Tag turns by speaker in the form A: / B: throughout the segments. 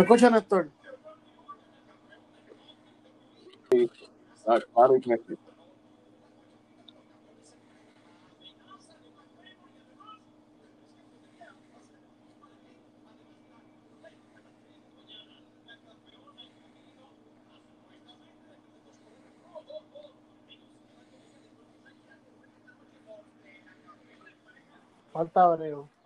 A: ¿Me escucha, Néstor?
B: Ah, Claro y que
A: Falta Abreu.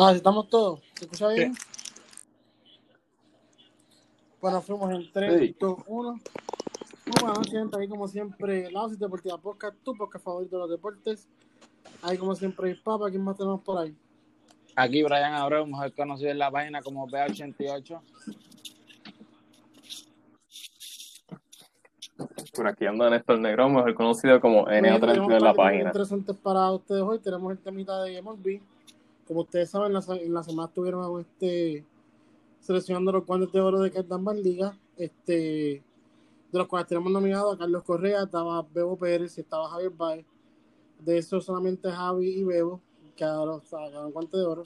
A: Ah, estamos todos. ¿Se escucha bien? Bueno, fuimos en 3,
B: Sí.
A: 2, 1. Muy buenas noches, gente. Ahí, como siempre, la Oasis Deportiva Podcast, tu podcast favorito de los deportes. Ahí, como siempre, el Papa. ¿Quién más tenemos por ahí?
C: Aquí Brian Abreu, mejor conocido en la página como B88.
B: por aquí anda Néstor Negrón, mejor conocido como
A: Muy bien, tenemos
B: NA32 en la página.
A: interesantes para ustedes hoy. Tenemos el temita de MLB. Como ustedes saben, la, en la semana estuvieron este, seleccionando los guantes de oro de Cardan Van Liga. Este, de los cuales tenemos nominado a Carlos Correa, estaba Bebo Pérez y estaba Javier Baez. De eso solamente Javi y Bebo, que ahora sacaron guante de oro.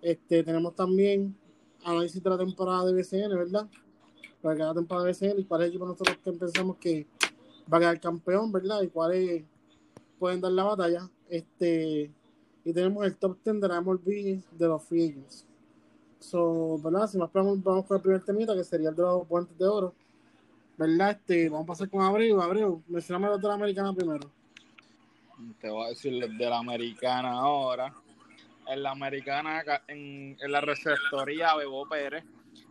A: Este, tenemos también análisis de la temporada de BCN, ¿verdad? Para cada temporada de BCN y cuál es el equipo nosotros que pensamos que va a quedar campeón, ¿verdad? Y cuáles pueden dar la batalla. Este, y tenemos el top 10 de la MLB de los free agents. So, ¿verdad? Si más vamos, vamos con el primer temita, que sería el de los guantes de oro. ¿Verdad? Este, vamos a pasar con Abreu. Abreu, mencioname los de la americana primero.
C: Te voy a decir los de la americana ahora. En la americana, en, en la receptoría, Bebo Pérez.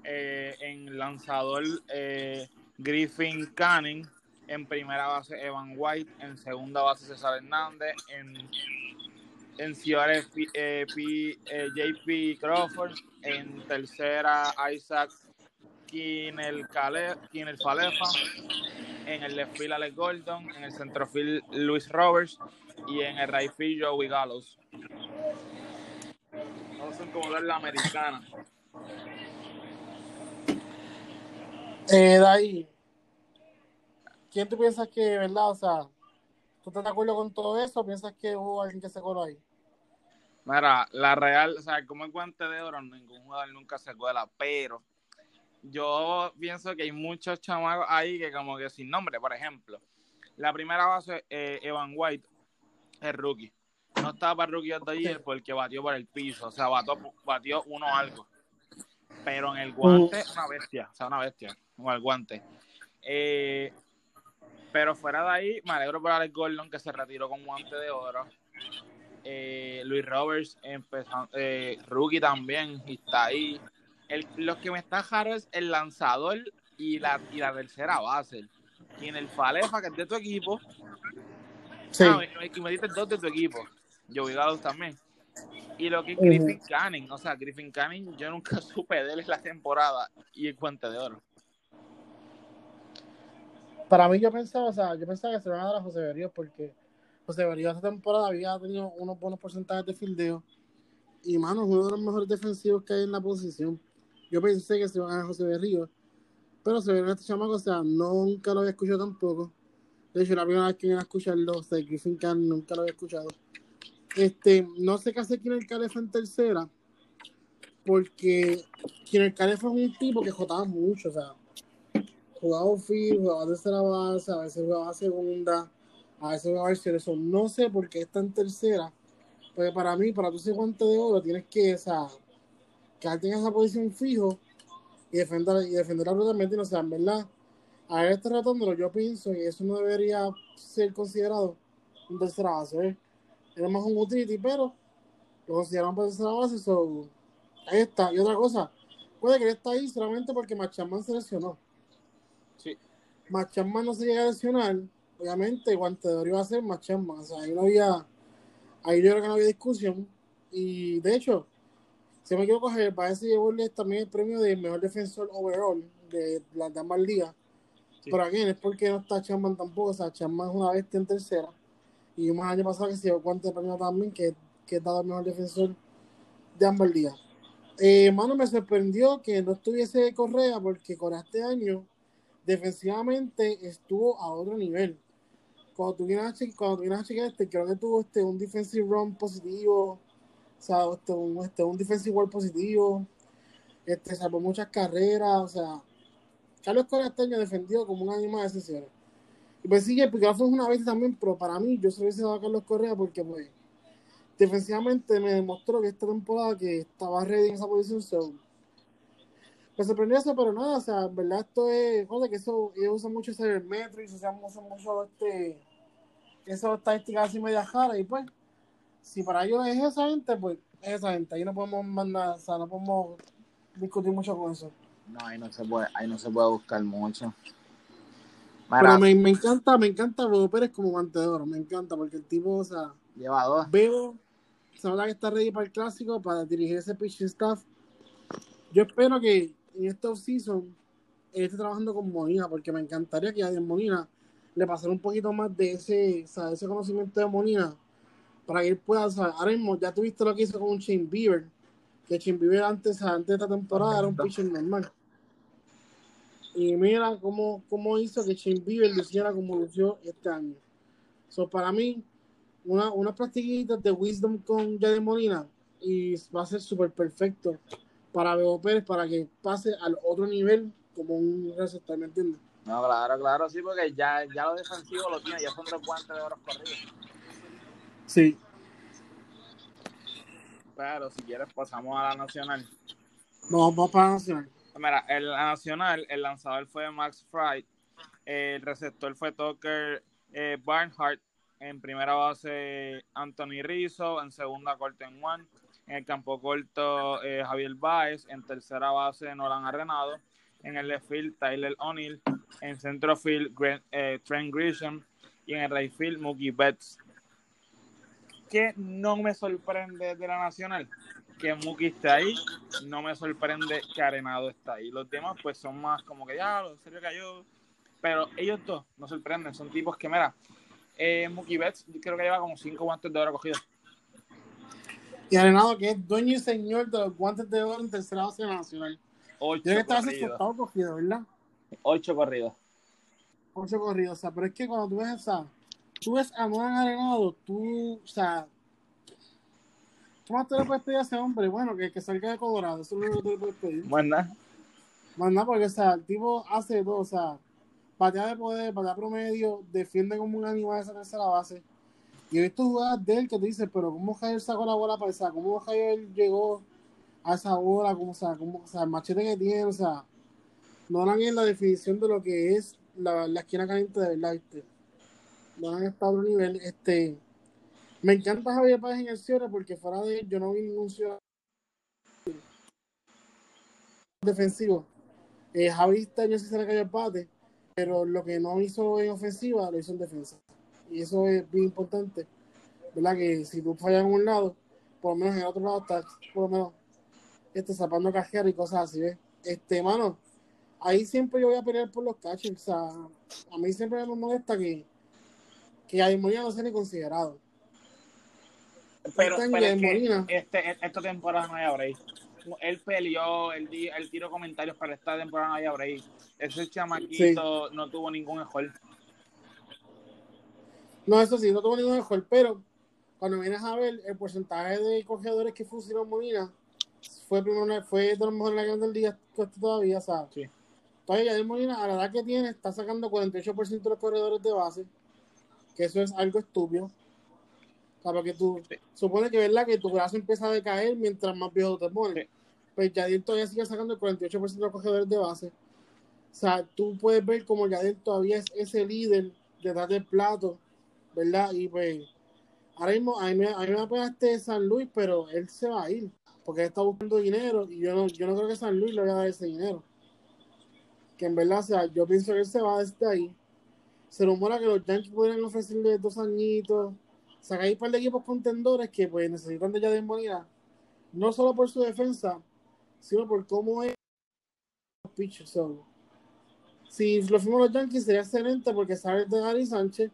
C: Eh, en lanzador, eh, Griffin Canning. En primera base, Evan White. En segunda base, César Hernández. En, en Ciudades, P- eh, eh, JP Crawford. En tercera, Isaac Kinel, Falefa. En el left field, Alex Gordon. En el centrofield, Luis Roberts. Y en el right field, Joey Gallows. Todos son como la americana.
A: Eh, ahí, ¿quién tú piensas que, verdad? O sea, ¿tú estás de acuerdo con todo eso o piensas que hubo alguien que se coló ahí?
C: Mira, la Real, o sea, como el guante de oro, ningún jugador nunca se cuela, pero yo pienso que hay muchos chamacos ahí que como que sin nombre, por ejemplo, la primera base, eh, Evan White, es rookie. No estaba para rookie the year porque batió por el piso, o sea, batió, batió uno algo. Pero en el guante, una bestia, o sea, una bestia, con el guante. Eh, pero fuera de ahí, me alegro por Alex Gordon que se retiró con guante de oro. Eh, Luis Roberts empezó, eh, rookie también, y está ahí. El, lo que me está raro es el lanzador y la, y la tercera base. Y en el Falefa, que es de tu equipo,
A: Sí.
C: ah, y me diste dos de tu equipo. Joey Gallows también. Y lo que es. Griffin Canning, o sea, Griffin Canning, yo nunca supe de él en la temporada y el guante de oro.
A: Para mí yo pensaba, o sea, yo pensaba que se van a dar a José Berríos porque José Berríos esta temporada había tenido unos buenos porcentajes de fildeo y, mano, uno de los mejores defensivos que hay en la posición. Yo pensé que se iban a dar a José Berríos, pero se ve este chamaco, o sea, nunca lo había escuchado tampoco. De hecho, la primera vez que vine a escucharlo, o sea, Griffin Canning nunca lo había escuchado. Este, no sé qué hace Kiner Calefa en tercera, porque Kiner Calefa es un tipo que jotaba mucho, o sea, jugaba outfield, jugaba tercera base, a veces jugaba segunda, a veces jugaba tercera. Eso no sé por qué está en tercera, porque para mí, para tú ser guante de oro, tienes que, o sea, quedarte en esa posición fijo y defender, y defenderla brutalmente. O sea, en verdad, a este tratándolo, yo pienso que eso no debería ser considerado un tercera base. ¿eh? Era más un utility, pero lo consideramos para tercera base. So, ahí está. Y otra cosa, puede que él está ahí solamente porque Machaman se lesionó.
C: Sí.
A: Machaman no se llega a lesionar, obviamente guante de oro iba a ser Machaman. O sea, ahí no había, ahí yo creo que no había discusión. Y de hecho, si me quiero coger, parece llevarle también el premio de mejor defensor overall de las damas ligas.
C: Sí.
A: Pero aquí es porque no está Chapman tampoco. O sea, Chapman es una bestia en tercera. Y un año pasado que se llevó cuánto premio también, que, que es dado el mejor defensor de ambas ligas. Eh, mano, me sorprendió que no estuviese Correa, porque Correa este año defensivamente estuvo a otro nivel. Cuando tú vienes a, che- cuando chequear, este, creo que tuvo este, un defensive run positivo, o sea, este, un, este, defensive work positivo, este, salvó muchas carreras, o sea, Carlos Correa este año defendió como un más de sesiones. Y pues sí, el Picasso es una vez también, pero para mí, yo se hubiese dado a Carlos Correa porque, pues, defensivamente me demostró que esta temporada que estaba ready en esa posición, me sorprendió eso, pero nada, o sea, verdad esto es, cosa que eso, ellos usan mucho ese metro y usan mucho, mucho este, esas estadísticas así media jara, y pues, si para ellos es esa gente, pues, es esa gente, ahí no podemos mandar, o sea, no podemos discutir mucho con eso.
C: No, ahí no se puede, ahí no se puede buscar mucho.
A: Pero me, me encanta, me encanta Bobo Pérez como guante de oro, me encanta, porque el tipo, o sea,
C: lleva dos.
A: veo, se nota que está ready para el clásico, para dirigir ese pitching staff. Yo espero que en esta offseason él esté trabajando con Molina, porque me encantaría que a Molina le pasara un poquito más de ese, o sea, ese conocimiento de Molina, para que él pueda, o sea, ahora mismo ya tuviste lo que hizo con un Shane Bieber, que Shane Bieber antes, antes de esta temporada era un pitcher normal. Y mira cómo, cómo hizo que Shane Bieber luciera como lució este año. So, para mí, una, unas practiquitas de Wisdom con Jade Molina y va a ser súper perfecto para Bebo Pérez para que pase al otro nivel como un receptor, ¿me entiendes?
C: No, claro, claro, sí, porque ya, ya lo defensivo lo tiene, ya son tres guantes de oro corridos.
A: Sí.
C: Pero si quieres pasamos a la nacional.
A: No, vamos para Nacional.
C: Mira, en la nacional, el lanzador fue Max Fry, el receptor fue Tucker eh, Barnhart, en primera base Anthony Rizzo, en segunda Colton One, en el campo corto eh, Javier Baez, en tercera base Nolan Arenado, en el left field Tyler O'Neill, En centrofield, Grant- eh, Trent Grisham. Y en el right field, Mookie Betts. Que no me sorprende de la Nacional que Mookie esté ahí. No me sorprende que Arenado esté ahí. Los demás, pues, son más como que ya, en serio cayó. Pero ellos dos no sorprenden. Son tipos que, mira, eh, Mookie Betts creo que lleva como cinco guantes de oro cogidos.
A: Y Arenado, que es dueño y señor de los guantes de oro en tercera base nacional.
C: Ocho
A: Yo que estaba asustado cogido, ¿verdad?
C: Ocho corridos.
A: Ocho corridos, o sea, pero es que cuando tú ves esa, tú ves a Nolan Arenado, tú, o sea, ¿cómo más te le puedes pedir a ese hombre? Bueno, que, que salga de Colorado, eso es lo único que te le puedes pedir. Más nada, porque, o sea, el tipo hace todo, o sea, patea de poder, patea promedio, defiende como un animal esa tercera base. Y he visto jugadas de él que tú dices, pero ¿cómo Javier sacó la bola para esa? ¿Cómo Javier llegó a esa bola? ¿Cómo, o, sea, cómo, o sea, el machete que tiene, o sea, no dan en la definición de lo que es la, la esquina caliente de verdad. No han estado a otro nivel. Este, me encanta Javier Páez en el cierre porque fuera de él yo no vi ningún cierre defensivo. Eh, Javi este año sí se le cayó el pero lo que no hizo en ofensiva lo hizo en defensa. Y eso es bien importante, ¿verdad? Que si tú fallas en un lado, por lo menos en el otro lado estás, por lo menos, este, zapando cajero y cosas así, ¿ves? Este, mano, ahí siempre yo voy a pelear por los catchers. O sea, a mí siempre me molesta que, que Yadier Molina no sea ni considerado.
C: pero,
A: Este
C: pero es que este, esta temporada no hay break. Él peleó, él, él tiró comentarios para esta temporada no hay break. Ese chamaquito no tuvo ningún mejor.
A: No, eso sí, no tuvo ningún mejor, pero cuando vienes a ver el porcentaje de cogedores que funcionó Molina, fue primero, fue de los mejores en la del día que está todavía, ¿sabes?
C: Sí.
A: Todavía Yadier Molina, a la edad que tiene, está sacando 48% de los corredores de base, que eso es algo estúpido. O sea, porque tú
C: Sí.
A: supone que verdad que tu brazo empieza a decaer mientras más viejo te pones.
C: Sí.
A: Pues Yadier todavía sigue sacando el 48% de los corredores de base. O sea, tú puedes ver como Yadier todavía es ese líder detrás del plato, ¿verdad? Y pues, ahora mismo a mí, me- a mí me apena este San Luis, pero él se va a ir, porque él está buscando dinero y yo no, yo no creo que San Luis le vaya a dar ese dinero. Que en verdad, o sea, yo pienso que él se va desde ahí. Se rumora que los Yankees podrían ofrecerle dos añitos. O sea, un par de equipos contendores que pues necesitan de Yadier Molina, no solo por su defensa, sino por cómo es los pitchers. Si lo fuimos los Yankees sería excelente porque sabes de Gary Sánchez,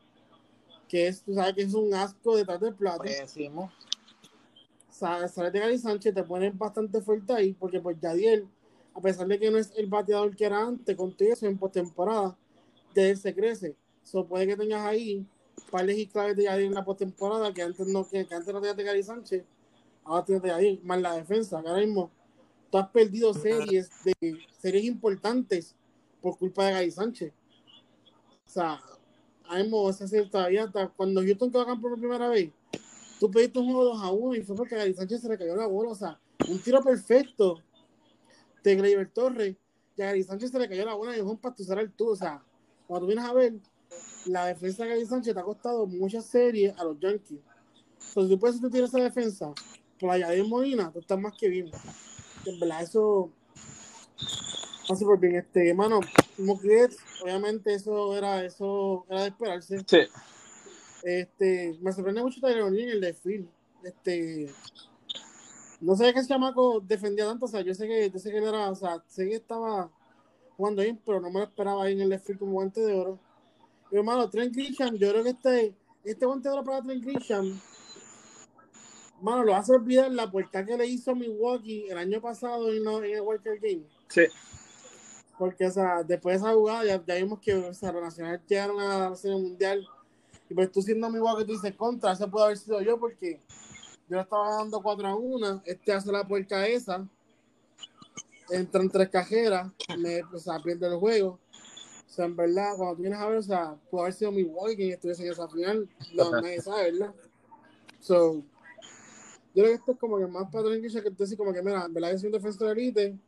A: que es, tú sabes que es un asco detrás del plato.
C: Decimos.
A: Sabes de Gary Sánchez, te ponen bastante fuerte ahí, porque pues Yadier, a pesar de que no es el bateador que era antes, contigo eso en postemporada, de él se crece. So, puede que tengas ahí pares y claves de Yadier en la postemporada que antes no, que, que antes no tenías de Gary Sánchez, ahora tienes de Yadier, más la defensa, que ahora mismo tú has perdido series de series importantes por culpa de Gary Sánchez. O sea, mismo esa serie todavía hasta cuando Houston campeón por primera vez, tú pediste un juego 2 a 1 y fue porque Gary Sánchez se le cayó la bola. O sea, un tiro perfecto de Gleyber Torres y a Gary Sánchez se le cayó la bola y un para tu el tú. O sea, cuando vienes a ver, la defensa de Gary Sánchez te ha costado muchas series a los Yankees. Entonces, tú puedes tirar esa defensa por allá de Molina, tú estás más que bien. En verdad, eso súper bien. Este, mano, Betts, obviamente eso era, eso era de esperarse.
C: Sí.
A: Este, me sorprende mucho Tyler en el desfile. Este, no sé qué ese chamaco defendía tanto, o sea, yo sé que, yo sé que él era, o sea, sé que estaba jugando bien, pero no me lo esperaba ahí en el desfile como guante de oro. Y hermano, Trent Grisham, yo creo que este, este guante de oro para Trent Grisham, mano, lo hace olvidar la puerta que le hizo Milwaukee el año pasado en, en el Walker Game.
C: Sí.
A: Porque, o sea, después de esa jugada, ya, ya vimos que o sea, los nacionales llegaron a la serie mundial. Y pues tú siendo mi que tú dices contra, ese puede haber sido yo porque yo le estaba dando 4 a 1. Este hace la puerca esa. Entran tres cajeras, me, o sea, pierde el juego. O sea, en verdad, cuando tú vienes a ver, o sea, pudo haber sido mi quien estuviese en esa final. No, nadie sabe, ¿verdad? So, yo creo que esto es como que más Grisham que tú decís como que, mira, en verdad yo soy un defensor de elite.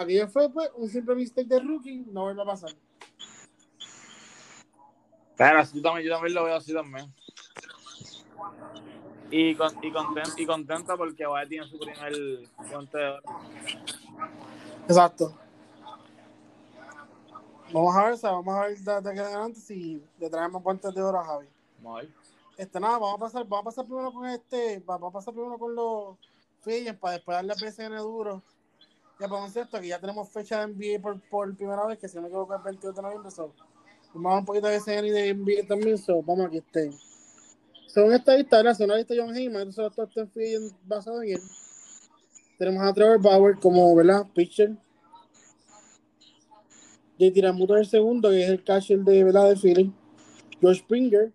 A: Aquello fue pues un simple mistake de rookie, no vuelve a pasar.
C: Pero yo también, yo también lo veo así también. Y, con, y, contento, y contenta porque Baez tiene su primer de oro.
A: Exacto. Vamos a ver, vamos a ver de, de adelante si le traemos guantes de oro a Javi.
C: Ver.
A: Este, nada, vamos a pasar, vamos a pasar primero con este, vamos a pasar primero con los Fillens para después darle a PSN duro. Ya podemos esto, que ya tenemos fecha de NBA por, por primera vez, que si no me equivoco es el 22 de noviembre, so. Vamos a un poquito de PSN y de NBA también, so, vamos aquí este. Según esta lista, ¿verdad? Según la lista de John Heyman, top 10 Fillens basados en él. Tenemos a Trevor Bauer como, ¿verdad? Pitcher. JT Ramuto es el segundo, que es el catcher de, ¿verdad? de Philly. George Springer,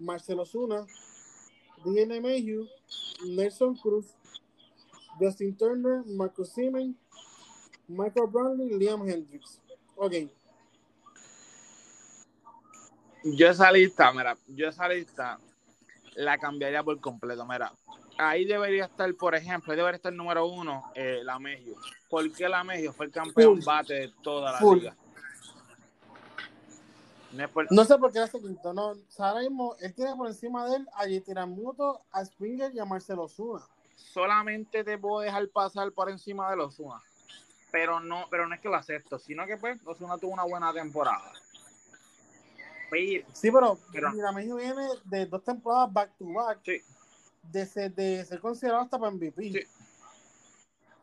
A: Marcelo Zuna, DNA Mayhew, Nelson Cruz, Justin Turner, Marcus Siemens, Michael Brownlee y Liam Hendricks. Ok,
C: Yo esa lista, mira, yo esa lista la cambiaría por completo, mira. Ahí debería estar, por ejemplo, ahí debería estar el número uno, eh, la Mejio. ¿Por qué la Mejio fue el campeón
A: Full.
C: bate de toda la
A: Full.
C: liga? No es por-
A: no sé por qué hace quinto, no. O sea, ahora mismo él tiene por encima de él a JT Ramuto, a Springer y a Marcelo Zuna.
C: Solamente te puedo dejar pasar por encima de los Osuna. Pero no, pero no es que lo acepto, sino que pues Osuna tuvo una buena temporada. Pero,
A: Sí, pero,
C: Pero-
A: mira, Mayhew viene de dos temporadas back to back.
C: Sí.
A: De ser, de ser considerado hasta para MVP.
C: Sí.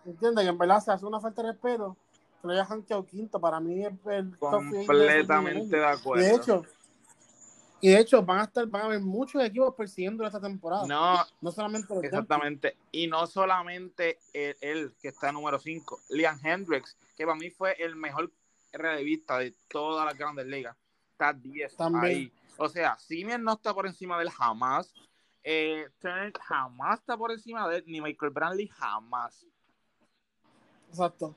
A: ¿Entiendes? Que en verdad se hace una falta de respeto que lo haya jankeado quinto. Para mí es el top five de
C: completamente de acuerdo.
A: De hecho, y de hecho van a estar, van a haber muchos equipos persiguiendo esta temporada. No,
C: no,
A: solamente los Yankees.
C: exactamente. Y no solamente él, él, que está número 5, Liam Hendricks, que para mí fue el mejor relevista de todas las grandes ligas. Está 10
A: También.
C: ahí. O sea, Simeon no está por encima de él jamás. Eh, Turner jamás está por encima de él, ni Michael Brantley jamás.
A: Exacto.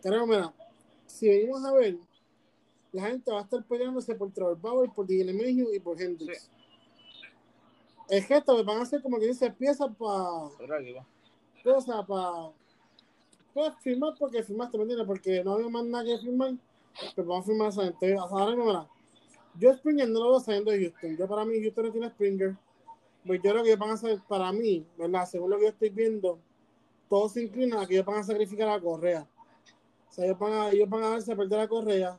A: Pero mira, si venimos a ver, la gente va a estar peleándose por Trevor Bauer, por DJ Mayhew y por Hendricks. Es que esto van a ser como que dice piezas para cosa para pues, firmar porque firmaste, ¿me entiendes? Porque no había más nada que firmar, pero vamos a firmar esa gente. Ahora mismo, mira, yo Springer no lo veo saliendo de Houston. Yo para mí, Houston no tiene Springer. Pues yo lo que van a hacer para mí, ¿verdad? Según lo que yo estoy viendo, todo se inclina a que ellos van a sacrificar a Correa. O sea, ellos van a, ellos van a darse a perder a Correa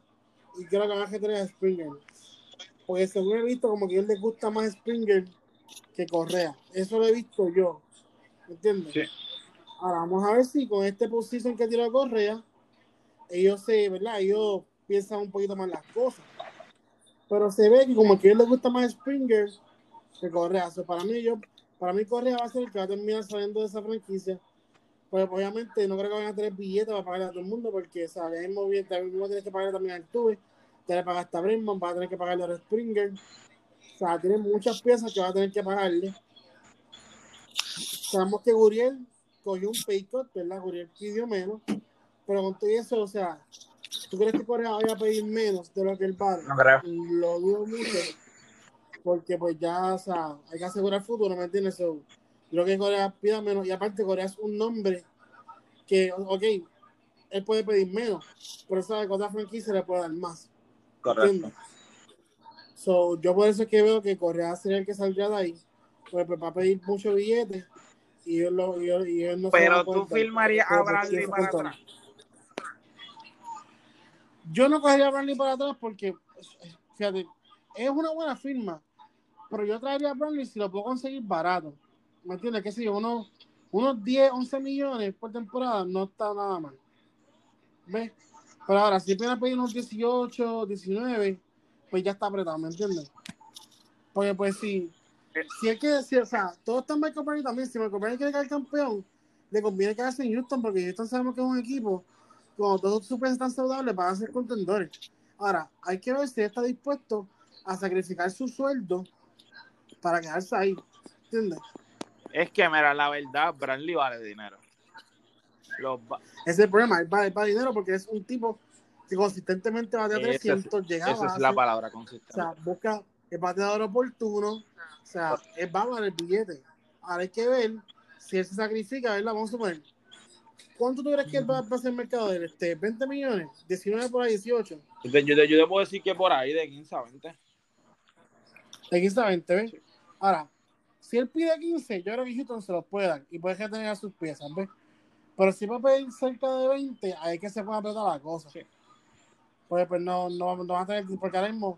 A: y creo que van a Springer. Porque según he visto, como que a ellos les gusta más Springer que Correa. Eso lo he visto yo. ¿Entiendes?
C: Sí.
A: Ahora vamos a ver si con este position que tiró Correa, ellos se, ¿verdad? Ellos piensan un poquito más las cosas. Pero se ve que como que a ellos les gusta más Springer que Correa. So, para mí, yo, para mí Correa va a ser el que va a terminar saliendo de esa franquicia. Pues obviamente no creo que vayan a tener billetes para pagarle a todo el mundo, porque ¿sabes? mismo bien, también mismo tienes que pagarle también al Tuve, tienes que pagar hasta Brenman, vas a tener que pagarle a Springer. O sea, tiene muchas piezas que va a tener que pagarle. Sabemos que Guriel cogió un pay cut, ¿verdad? Guriel pidió menos, pero con todo eso, o sea, ¿tú crees que Corea vaya a pedir menos de lo que él vale?
C: No creo.
A: Lo dudo mucho, porque pues ya, o sea, hay que asegurar el futuro, ¿me entiendes? So, creo que Corea pida menos, y aparte Corea es un nombre que, ok, él puede pedir menos, pero sabe que otra franquicia le puede dar más.
C: Correcto.
A: ¿entiendes? So, yo por eso es que veo que Correa sería el que saldría de ahí, pues, pues va a pedir mucho billete y ellos, lo, y ellos, y ellos no
C: Pero tú firmarías a Bradley
A: ¿quién se
C: para atrás.
A: Yo no cogería a Bradley para atrás porque, fíjate, es una buena firma, pero yo traería a Bradley si lo puedo conseguir barato. ¿Me entiendes? Que si unos, unos 10, 11 millones por temporada no está nada mal. ¿Ves? Pero ahora, si viene a pedir unos 18, 19, pues ya está apretado, ¿me entiendes? Porque pues si, si es que, si, o sea, todo está en Michael Bradley también, si Michael Bradley quiere quedar campeón, le conviene quedarse en Houston porque Houston sabemos que es un equipo cuando todos sus piezas están saludables van a ser contendores. Ahora, hay que ver si está dispuesto a sacrificar su sueldo para quedarse ahí. ¿Entiendes?
C: Es que, mira, la verdad, Bradley vale dinero. Los ba-
A: Ese es el problema. Él va, él va a dinero porque es un tipo que consistentemente va
C: es-
A: 300, llega a
C: Esa es la palabra
A: O
C: consistente.
A: sea, busca el bateador oportuno. O sea, él va a valer el billete. Ahora hay que ver si él se sacrifica, ¿verdad? Vamos a suponer. ¿Cuánto tú crees que él va, va a ser el mercado de él? Este, ¿20 millones? ¿19 por ahí? ¿18?
C: Yo te, yo te- yo te puedo decir que por ahí de 15 a 20.
A: De 15 a 20, ¿ves? Ahora, si él pide 15, yo creo que Houston se los puede dar y puede tener a sus piezas, ¿ves? Pero si va a pedir cerca de 20, ahí que se puede apretar la cosa.
C: Sí.
A: pues, pues no, no, no van a tener, porque ahora mismo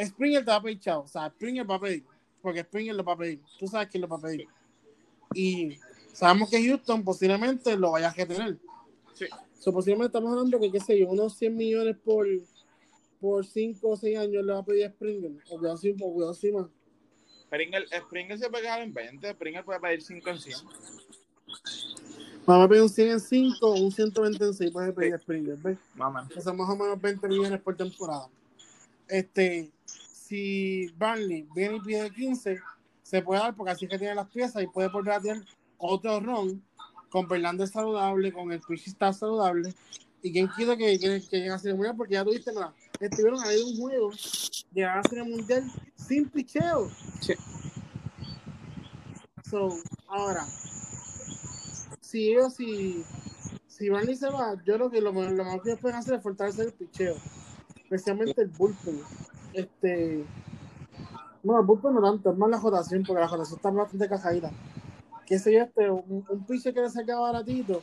A: Springer te va a pedir chao, o sea, Springer va a pedir, porque Springer lo va a pedir, tú sabes quién lo va a pedir. Y sabemos que Houston posiblemente lo vaya a tener.
C: Sí.
A: So, posiblemente estamos hablando que, qué sé yo, unos 100 millones por por 5 o 6 años le va a pedir a Springer, o cuidado así, o cuidado así más.
C: Springer, Springer se puede quedar en 20, Springer puede pedir 5 en 100.
A: Vamos a pedir un 100 en 5 un 120 en 6 puede pedir Springer, ¿ves?
C: O menos.
A: que son más o menos 20 millones por temporada. Este, si Barney viene y pide 15, se puede dar porque así es que tiene las piezas y puede volver a tener otro ron con Fernández saludable, con el Twitch está saludable. Y quien quiere que, que, que llegue a ser porque ya tuviste, mira, estuvieron ahí de un juego, llegar a ser mundial sin picheo.
C: Sí.
A: So, ahora, si ellos, si, si Barney se va, yo creo que lo, lo mejor que ellos pueden hacer es fortalecer el picheo, especialmente el bullpen. Este, no, el bullpen no tanto, es más la rotación, porque la rotación está bastante cajadita. Que sé yo, este, un, un pitcher que le saca baratito,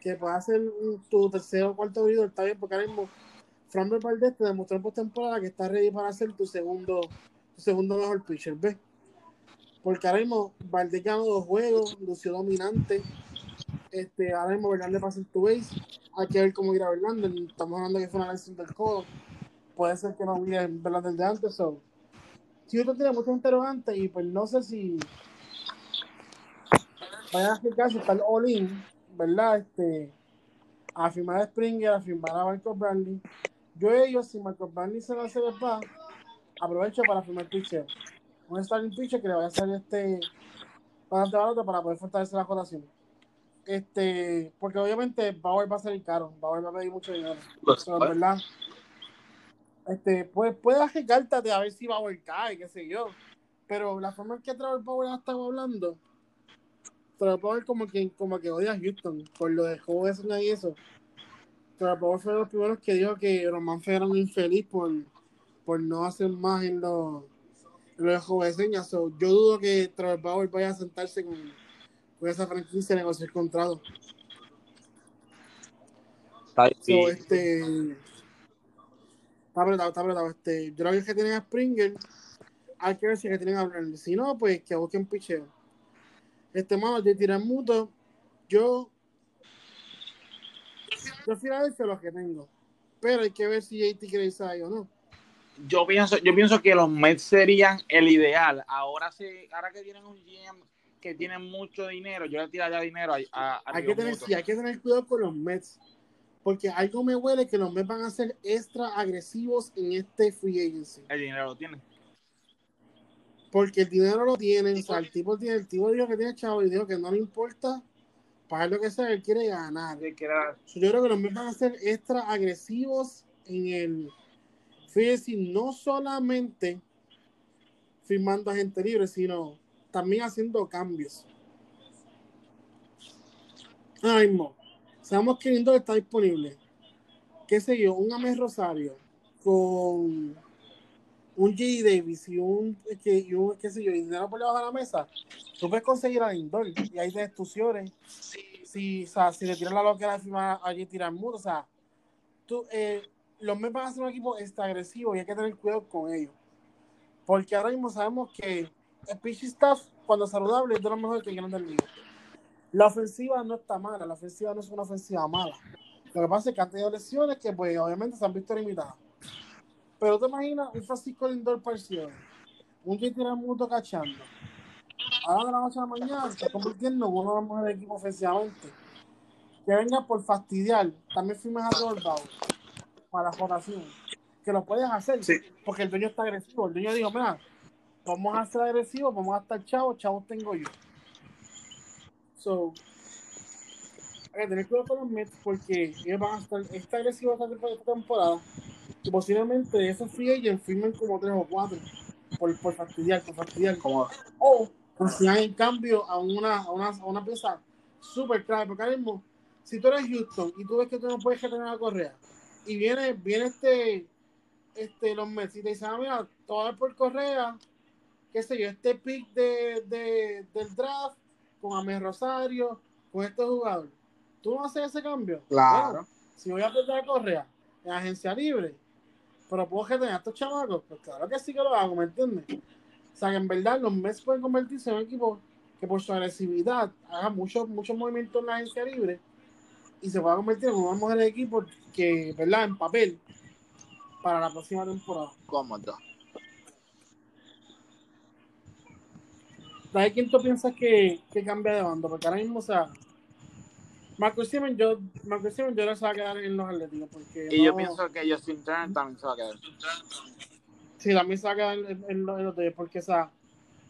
A: que pueda hacer un- tu tercero o cuarto video, está bien, porque ahora mismo Framber Valdez te demostró en postemporada que está ready para ser tu segundo, segundo mejor pitcher, ¿ves? Porque ahora mismo Valdez ganó dos juegos, lució dominante. Este, ahora mismo Verlander pasa el tu base. Hay que ver cómo irá Verlander. Estamos hablando que fue una lesión del codo. Puede ser que no mire Verlander de antes. So. Houston tiene muchos interrogantes y pues no sé si vayan a explicar si está el all-in, ¿verdad? Este, a firmar a Springer, a firmar a Marcos Bradley. Yo ellos, si Marcos Bradley se va a hacer va, aprovecho para firmar pitcher. Un starting pitcher que le vaya a hacer este bastante barato para poder fortalecer la rotación. Este, porque obviamente Bauer va a salir caro, Bauer va a pedir mucho dinero. Pero, en verdad, este, pues puede arriesgarte a ver si Bauer cae, qué sé yo. Pero la forma en que Trevor Bauer ha estado hablando, Trevor Bauer como que, como que odia a Houston por lo de Joven y eso. Trevor Bauer fue de los primeros que dijo que Román fue era un infeliz por, por no hacer más en los en lo de Joven so, Yo dudo que Trevor Bauer vaya a sentarse con, con esa franquicia a negociar contrato.
C: Está
A: So, este. Está apretado, está apretado. Este, yo creo que es que tienen a Springer. Hay que ver si que tienen a Bradley. Si no, pues que busquen picheo. Este mano, de tirar muto. Yo. Yo Filadelfia lo que tengo. Pero hay que ver si JT quiere irse ahí o no.
C: Yo pienso, yo pienso que los Mets serían el ideal. Ahora sí, ahora que tienen un GM que tiene mucho dinero, yo le tiraría dinero a, a, a
A: Hay que, tener,
C: Muto.
A: sí, hay que tener cuidado con los Mets. Porque algo me huele que los Mets van a ser extra agresivos en este free agency.
C: El dinero lo tienen.
A: Porque el dinero lo tienen, o sea, el tipo, tiene, el tipo dijo que tiene chavo y dijo que no le importa pagar lo que sea, él quiere ganar. Yo creo que los Mets van a ser extra agresivos en el agency, no solamente firmando a gente libre, sino también haciendo cambios. Ahora mismo, sabemos que Lindor está disponible. ¿Qué sé yo? Un Ames Rosario con un J. Davis y un, que, y un qué sé yo, y dinero por debajo de la mesa, tú puedes conseguir a Lindor y tus Ciores. Si, o sea, si le tiras la loquera de firmar allí tirar mudo, o sea, tú, eh, los Mets van a ser un equipo este, agresivo y hay que tener cuidado con ellos. Porque ahora mismo sabemos que el pitching staff, cuando saludable, es de lo mejor que hay Grandes Ligas. La ofensiva no está mala, la ofensiva no es una ofensiva mala. Lo que pasa es que han tenido lesiones que, pues, obviamente se han visto limitadas. Pero te imaginas un Francisco Lindor parcial, un JT Muto cachando. Ahora de la noche a la mañana se está convirtiendo en uno de los mejores equipos ofensivamente. Que venga por fastidiar, también firmes a Bauer para la rotación. Que lo puedes hacer,
C: Sí.
A: porque el dueño está agresivo. El dueño dijo, mira, vamos a ser agresivos, vamos a estar chavos, chavos tengo yo. So, hay que tener cuidado con los Mets porque ellos van a estar esta agresivos esta temporada- posiblemente esos free agents firmen como tres o cuatro por, por fastidiar, por fastidiar.
C: como
A: O consigan en cambio a una, a una, a una pieza súper clave. Porque ahora mismo, si tú eres Houston y tú ves que tú no puedes retener a Correa y viene, viene este, este, los Mets y te dicen, ah, mira, dar por Correa, qué sé yo, este pick de, de, del draft con Amés Rosario, con este jugador. ¿Tú no haces ese cambio?
C: Claro.
A: Bueno, si voy a perder a Correa, en agencia libre, pero puedo que tenga estos chamacos, pues claro que sí que lo hago, ¿me entiendes? O sea, que en verdad los Mets pueden convertirse en un equipo que por su agresividad haga muchos muchos movimientos en la agencia libre y se pueda convertir en uno de los equipos que, ¿verdad? En papel para la próxima temporada.
C: Cómodo.
A: ¿Sabes quién tú piensas que, que cambia de bando? Porque ahora mismo, o sea, Marcus Simmons, yo, Marcus Simmons, yo no se va a quedar en los Atléticos. Porque
C: Y yo pienso que Justin Turner también se va a quedar.
A: Sí, también se va a quedar en, en los, Dodgers, porque, o sea,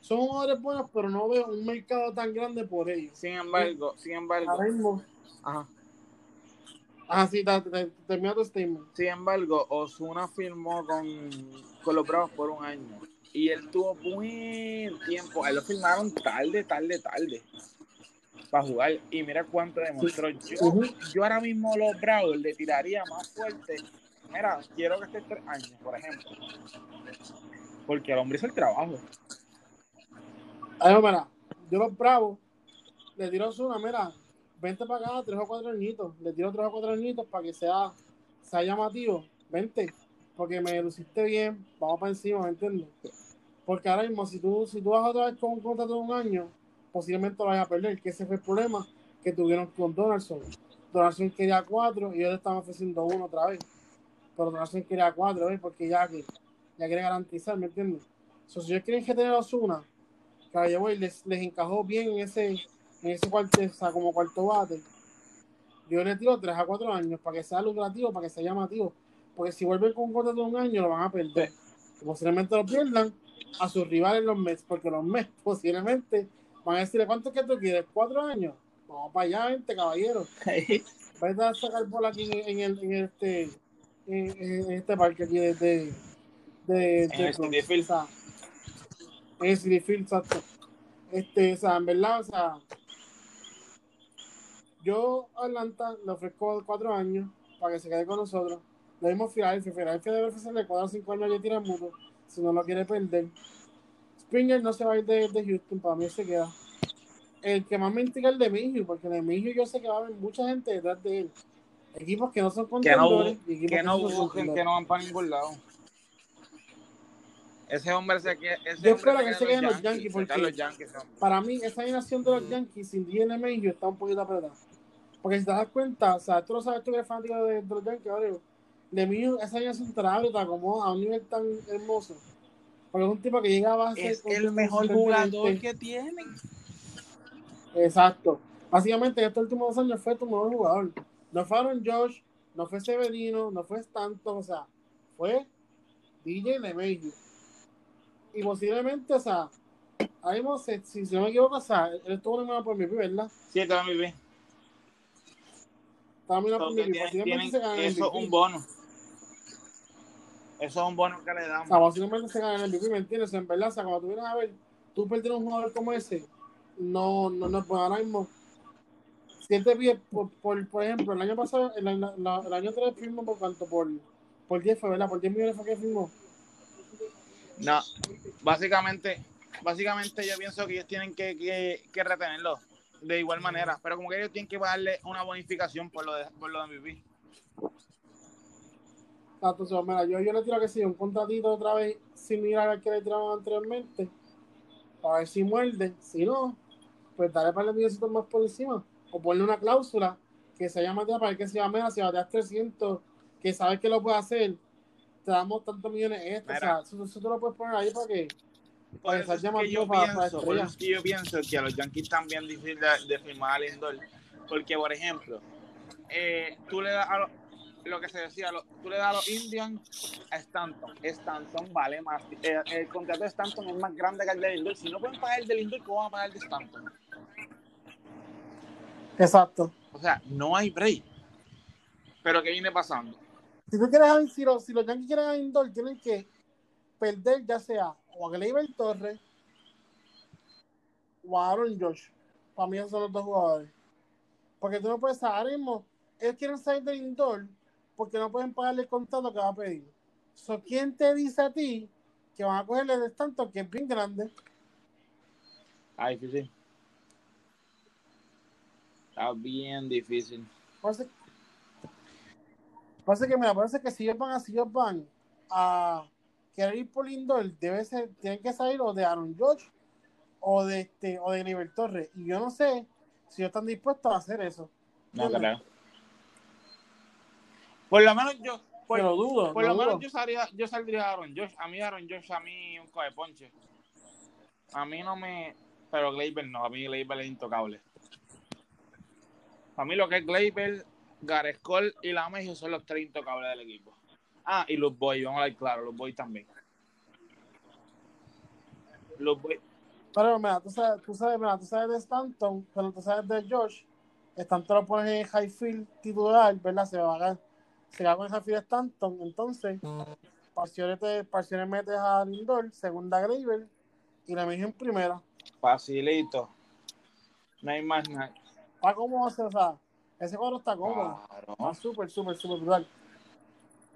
A: son jugadores buenos, pero no veo un mercado tan grande por ellos.
C: Sin embargo, sin embargo,
A: Ahora mismo,
C: ajá.
A: ah, sí, te- te- termina tu statement.
C: Sin embargo, Osuna firmó con, con los Bravos por un año. Y él tuvo buen tiempo. Él lo firmaron tarde, tarde, tarde. Para jugar. Y mira cuánto demostró. Yo, yo ahora mismo los Bravos le tiraría más fuerte. Mira, quiero que esté tres años, por ejemplo. Porque el hombre hizo el trabajo.
A: Ahí, mira, yo los bravos, le tiro a Osuna, mira, vente para acá, tres o cuatro añitos, le tiro tres o cuatro añitos para que sea, sea llamativo, vente, porque me luciste bien, vamos para encima, ¿me entiendes? Porque ahora mismo, si tú, si tú vas otra vez con un contrato de un año, posiblemente lo vayas a perder, que ese fue el problema que tuvieron con Donaldson. Donaldson quería cuatro y ellos le estaban ofreciendo uno otra vez, pero Donaldson quería cuatro, ¿ves? Porque ya que ya quiere garantizar, ¿me entiendes? So, si ellos quieren que tener a Osuna, Caballo les, les encajó bien en ese, en ese cuarto, o sea, como cuarto bate. Yo le tiro 3 a 4 años para que sea lucrativo, para que sea llamativo. Porque si vuelven con un contrato de un año, lo van a perder. Posiblemente lo pierdan a sus rivales los Mets, porque los Mets posiblemente van a decirle, ¿cuánto es que tú quieres? ¿Cuatro años? Vamos para allá, vente, caballero. Vete a sacar bola aquí en, en el, en este, en, en este parque aquí de, de, de, de
C: el Citi Field.
A: o sea, en el Citi Field, exacto. Este, o sea, en verdad, o sea, yo a Atlanta le ofrezco cuatro años para que se quede con nosotros. Lo mismo Filadelfia. Filadelfia debe ofrecerle cuatro o cinco años y tira mudo si no lo quiere perder. Springer no se va a ir de, de Houston, para mí se queda. El que más me intriga es el de Mijo, porque el de Mijo yo sé que va a haber mucha gente detrás de él. Equipos que no son
C: Que no,
A: contendores.
C: que no busquen,
A: contendores.
C: que no van para ningún lado. Ese hombre se queda. Ese
A: Yo espero que se quede en los Yankees, porque-
C: en los Yankees,
A: para mí, esa alineación de los Yankees sin DNA está un poquito apretada. Porque si te das cuenta, o sea, tú lo sabes, tú que eres fanático de, de los Yankees, ahora de Mayhew, esa alineación te la acomoda a un nivel tan hermoso. Porque es un tipo que llega a base.
C: Es el mejor jugador que tienen.
A: Exacto. Básicamente, en estos últimos dos años fue tu mejor jugador. No fue Aaron Josh, no fue Severino, no fue Stanton, o sea, fue DJ LeMahieu. Y posiblemente, o sea, ahí mismo, si, si, si no me equivoco, o sea, él estuvo nominado por mi ¿verdad?
C: Sí, muy bien.
A: Estaba nominado por mi Posiblemente se el
C: eso es un bono. Eso es un bono que le
A: O
C: damos.
A: sea, posiblemente se gana el MVP, ¿me entiendes? O en verdad, o sea, cuando tú vienes a ver, tú perder un jugador como ese, no, no, no, pues ahora mismo, si él te pide, por, por, por ejemplo, el año pasado, el, año- la- el año 3 firmó por cuánto, por, por 10 fue, ¿verdad? Por 10 millones fue que firmó.
C: No, básicamente, básicamente yo pienso que ellos tienen que, que, que retenerlo de igual manera, pero como que ellos tienen que darle una bonificación por lo de, por lo de MVP.
A: Entonces, mira, yo, yo le tiro que sí, un contratito otra vez sin mirar al que le tiraban anteriormente, para ver si muerde. Si no, pues dale para el millocitos más por encima. O ponle una cláusula que se llama para el que se llama, si bateas 300, que sabes que lo puede hacer, te damos tantos millones extra. O sea, eso, eso tú lo puedes poner ahí para que.
C: Por eso es que yo
A: para- para
C: pienso, por eso que yo pienso que a los Yankees también difícil de, de firmar a Lindor. Porque, por ejemplo, eh, tú le das a los, lo que se decía, lo- tú le das a los Indians a Stanton. Stanton vale más. eh, el contrato de Stanton es más grande que el de Lindor. Si no pueden pagar el de Lindor, ¿cómo van a pagar el de Stanton?
A: Exacto.
C: O sea, no hay break. Pero ¿qué viene pasando?
A: Si tú quieres, a- si los, si los Yankees quieren a Lindor, tienen que perder ya sea o a Gleyber Torres o a Aaron Josh. Para mí esos son los dos jugadores. Porque tú no puedes saber, ahora mismo, ellos quieren salir de Lindor porque no pueden pagarle el contrato que va a pedir. So, ¿Quién te dice a ti que van a cogerle de tanto que es bien grande?
C: Está difícil. Está bien difícil.
A: Eso- Pasa que, me parece que si ellos van a, si ellos van a querer ir por Lindor, debe ser, tienen que salir o de Aaron George o de este, o de Nivel Torres. Y yo no sé si ellos están dispuestos a hacer eso.
C: No creo. Por lo menos yo, por,
A: Pero dudo.
C: por
A: lo
C: menos yo saldría, yo saldría a Aaron Josh. A mí Aaron Josh, a mí un coge ponche. A mí no me... Pero Gleyber no, a mí Gleyber es intocable. A mí lo que es Gleyber, Garescol y la Mejio son los tres intocables del equipo. Ah, y los Boys, vamos a ver claro, los Boys también. Los Boys,
A: Pero mira, tú sabes, tú sabes, mira, tú sabes de Stanton, pero tú sabes de Josh. Stanton lo pones en Highfield titular, ¿verdad? Se va a ganar. Se va con de Stanton. Entonces, parciales, te, parciales metes a Lindor, segunda Graver y la misma en primera.
C: facilito. No hay más nada.
A: Está cómodo, o sea, ese cuadro está cómodo.
C: Claro.
A: Está súper, súper, súper brutal.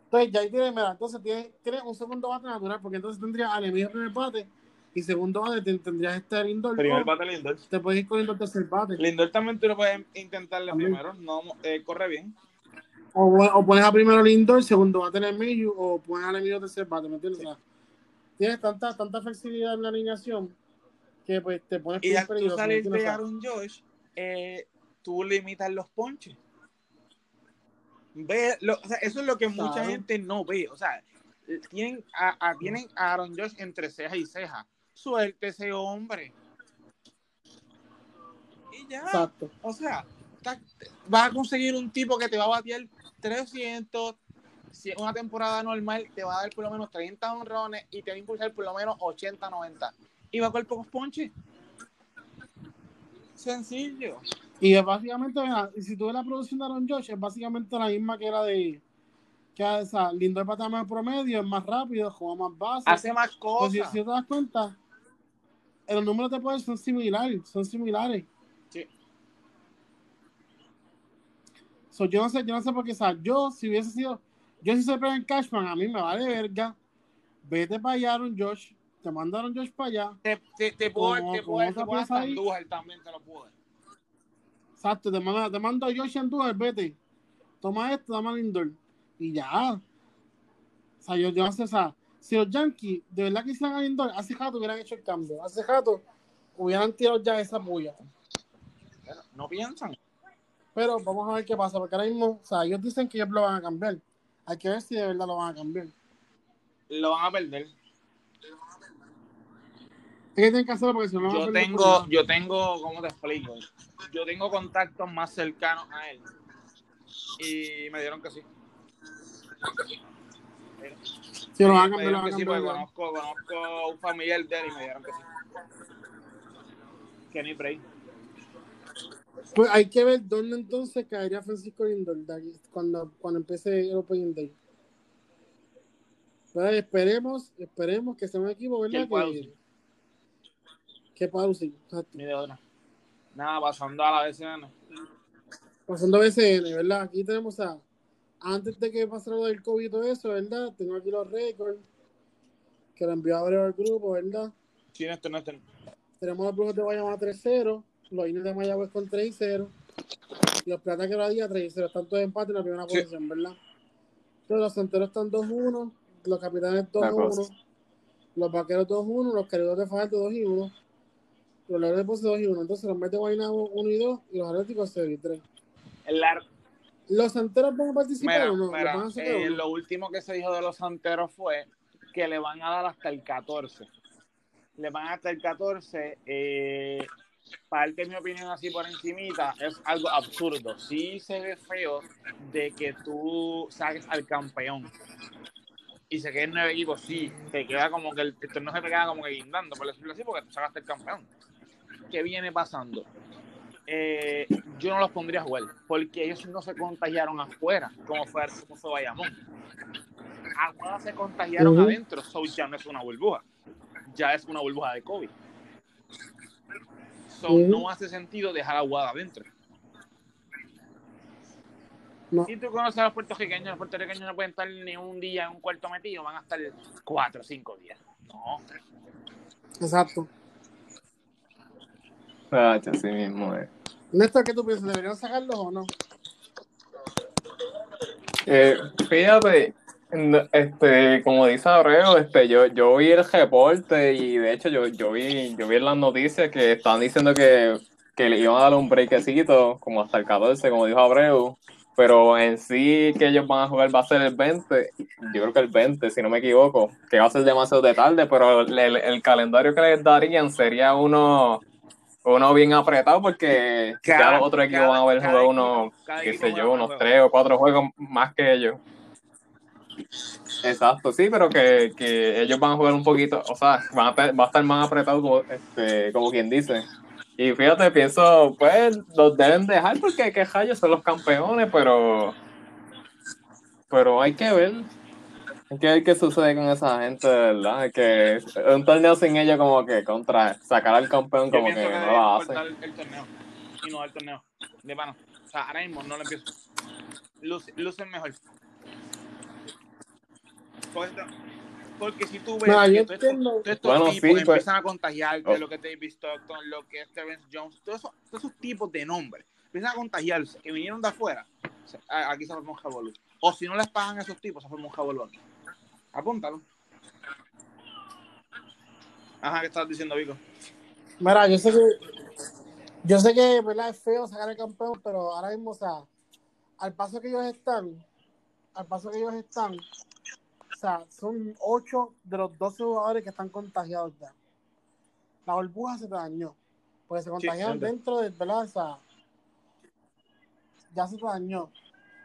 A: Entonces, ya ahí tienes, mira, entonces tienes, tienes un segundo bate natural, porque entonces tendrías a Lemir primer bate y segundo bate te- tendrías este Lindor.
C: Primer bate Lindor.
A: Te puedes ir con Lindor tercer bate.
C: Lindor también tú lo puedes intentarle
A: También.
C: primero. No, eh, corre bien.
A: O, o pones a primero Lindor, segundo bate en el medio, o pones a Lemir tercer bate, ¿me entiendes? O sea, tienes tanta, tanta flexibilidad en la alineación que pues te pones
C: Y al tú
A: peligroso, ¿me
C: salir
A: entiendes?
C: de Aaron Josh, eh, tú limitas los ponches. Ve, lo- o sea, eso es lo que mucha
A: Claro.
C: gente no ve. O sea, tienen a, a- tienen a Aaron Josh entre ceja y ceja. Suelte ese hombre. Y ya.
A: Exacto.
C: O sea, vas a conseguir un tipo que te va a batear 300, si es una temporada normal, te va a dar por lo menos 30 honrones y te va a impulsar por lo menos 80, 90. Y va a coger pocos ponches. Sencillo.
A: Y es básicamente, mira, si tú ves la producción de Aaron Josh, es básicamente la misma que era de. Que o sea, Lindor bate más promedio, es más rápido, juega más base.
C: Hace más
A: Pues si,
C: cosas.
A: si te das cuenta, los números de poder son similares, son similares.
C: Sí.
A: So, yo no sé, yo no sé por qué, o sea, yo si hubiese sido, yo si soy Brian Cashman, a mí me vale verga. Vete para allá, Aaron Josh, te mandaron Josh para allá.
C: Te, te, te puedo,
A: Como-
C: te puedo, te puedo hasta. Andújar también te lo puedo. dar.
A: Exacto, te mando, te mando a Josh Andújar, vete. Toma esto, dame Lindor. Y ya. O sea, yo, yo no sé, o sea, si los Yankees de verdad quisieran a Lindor, hace rato hubieran hecho el cambio. Hace rato hubieran tirado ya esa.
C: Pero No piensan.
A: Pero vamos a ver qué pasa, porque ahora mismo, o sea, ellos dicen que ellos lo van a cambiar. Hay que ver si de verdad lo van a cambiar.
C: Lo van a perder.
A: Es que tienen que hacerlo porque si no, no van a
C: yo
A: perder por
C: tengo,
A: nada.
C: yo tengo, ¿cómo te explico? Yo tengo contactos más cercanos a él. Y me dieron que sí.
A: Si lo van a cambiar, lo van a
C: sí,
A: cambiar.
C: porque conozco, conozco un familiar de él y me dieron que sí. Kenny Bray.
A: Pues hay que ver dónde entonces caería Francisco Lindor cuando, cuando empiece el Open Day. Pero esperemos, esperemos que sea un equipo, ¿verdad? Que, que
C: otra. Nada, pasando a la BCN.
A: Pasando BCN, ¿verdad? Aquí tenemos a, antes de que pasara lo del COVID y todo eso, ¿verdad? Tengo aquí los récords que lo envió a abrir al grupo, ¿verdad?
C: Sí, Néstor, Néstor.
A: Tenemos los brujos de Guayama 3-0, los indios de Mayagüez con 3-0 y los platas que lo día 3-0. Están todos empate en la primera
C: Sí.
A: posición, ¿verdad? Entonces, los santeros están 2-1, los capitanes
B: La
A: 2-1,
B: cosa.
A: los vaqueros 2-1, los caribos de Fajardo 2-1, los leones de Ponce 2-1. Entonces, los Mets de Guaynabo 1 y 2 y los atléticos 0 y 3.
C: El
A: ¿Los santeros van a participar
C: Mira,
A: o no? ¿Los
C: mira,
A: van a sacar
C: eh, lo último que se dijo de los santeros fue que le van a dar hasta el 14. Le van hasta el 14. Eh, parte de mi opinión así por encimita es algo absurdo. Sí se ve feo de que tú saques al campeón y se queden nueve equipos. Sí, te queda como que el, el torneo se te queda como que guindando, por decirlo así, porque tú sacaste el campeón. ¿Qué viene pasando? Eh, yo no los pondría a jugar porque ellos no se contagiaron afuera como fue, como fue Bayamón. Aguada se contagiaron adentro, so ya no es una burbuja, ya es una burbuja de COVID. So no hace sentido dejar a Aguada adentro.
A: No.
C: Si tú conoces a los puertorriqueños, los puertorriqueños no pueden estar ni un día en un cuarto metido, van a estar cuatro o cinco días. No,
A: Exacto.
B: Ah, así mismo es.
A: Néstor, ¿qué tú piensas? ¿Deberían sacarlos o no?
B: Eh, fíjate, este, como dice Abreu, este, yo, yo vi el reporte y de hecho yo, yo vi, yo vi en las noticias que estaban diciendo que, que le iban a dar un breakcito, como hasta el 14, como dijo Abreu, pero en sí que ellos van a jugar va a ser el 20, yo creo que el 20, si no me equivoco, que va a ser demasiado de tarde, pero el, el calendario que les darían sería uno uno bien apretado porque
C: Cada-
B: ya los otros equipos
C: cada-
B: van a haber jugado unos, qué sé yo, unos tres o cuatro juegos más que ellos. Exacto, sí, pero que, que ellos van a jugar un poquito, o sea, van a, va a estar más apretado como, este, como quien dice. Y fíjate, pienso, pues los deben dejar porque que rayos son los campeones, pero pero hay que ver. Hay que ver qué sucede con esa gente, verdad. Hay que un torneo sin ellos como que contra sacar al campeón como que no
C: deben
B: la hace.
C: cortar el torneo. Y no el torneo. De mano. O sea, ahora mismo no lo empiezo. Luce, lucen mejor. Porque, si tú ves que todos estos,
A: entiendo.
C: todos estos
B: Bueno,
C: tipos
B: sí, pues-
C: empiezan a contagiarte,
B: Oh.
C: lo que es David Stockton, lo que es Terence Jones, todos esos, todos esos tipos de nombres, empiezan a contagiarse, que vinieron de afuera, aquí se forma un jabolú. O si no les pagan a esos tipos, se forma un jabolú aquí. Apúntalo. Ajá, ¿qué estás diciendo, Vico?
A: Mira, yo sé que. Yo sé que ¿verdad? es feo sacar el campeón, pero ahora mismo, o sea, al paso que ellos están, al paso que ellos están, o sea, son 8 de los 12 jugadores que están contagiados ya. La burbuja se te dañó, porque se contagiaron dentro de, ¿verdad? O sea, ya se te dañó.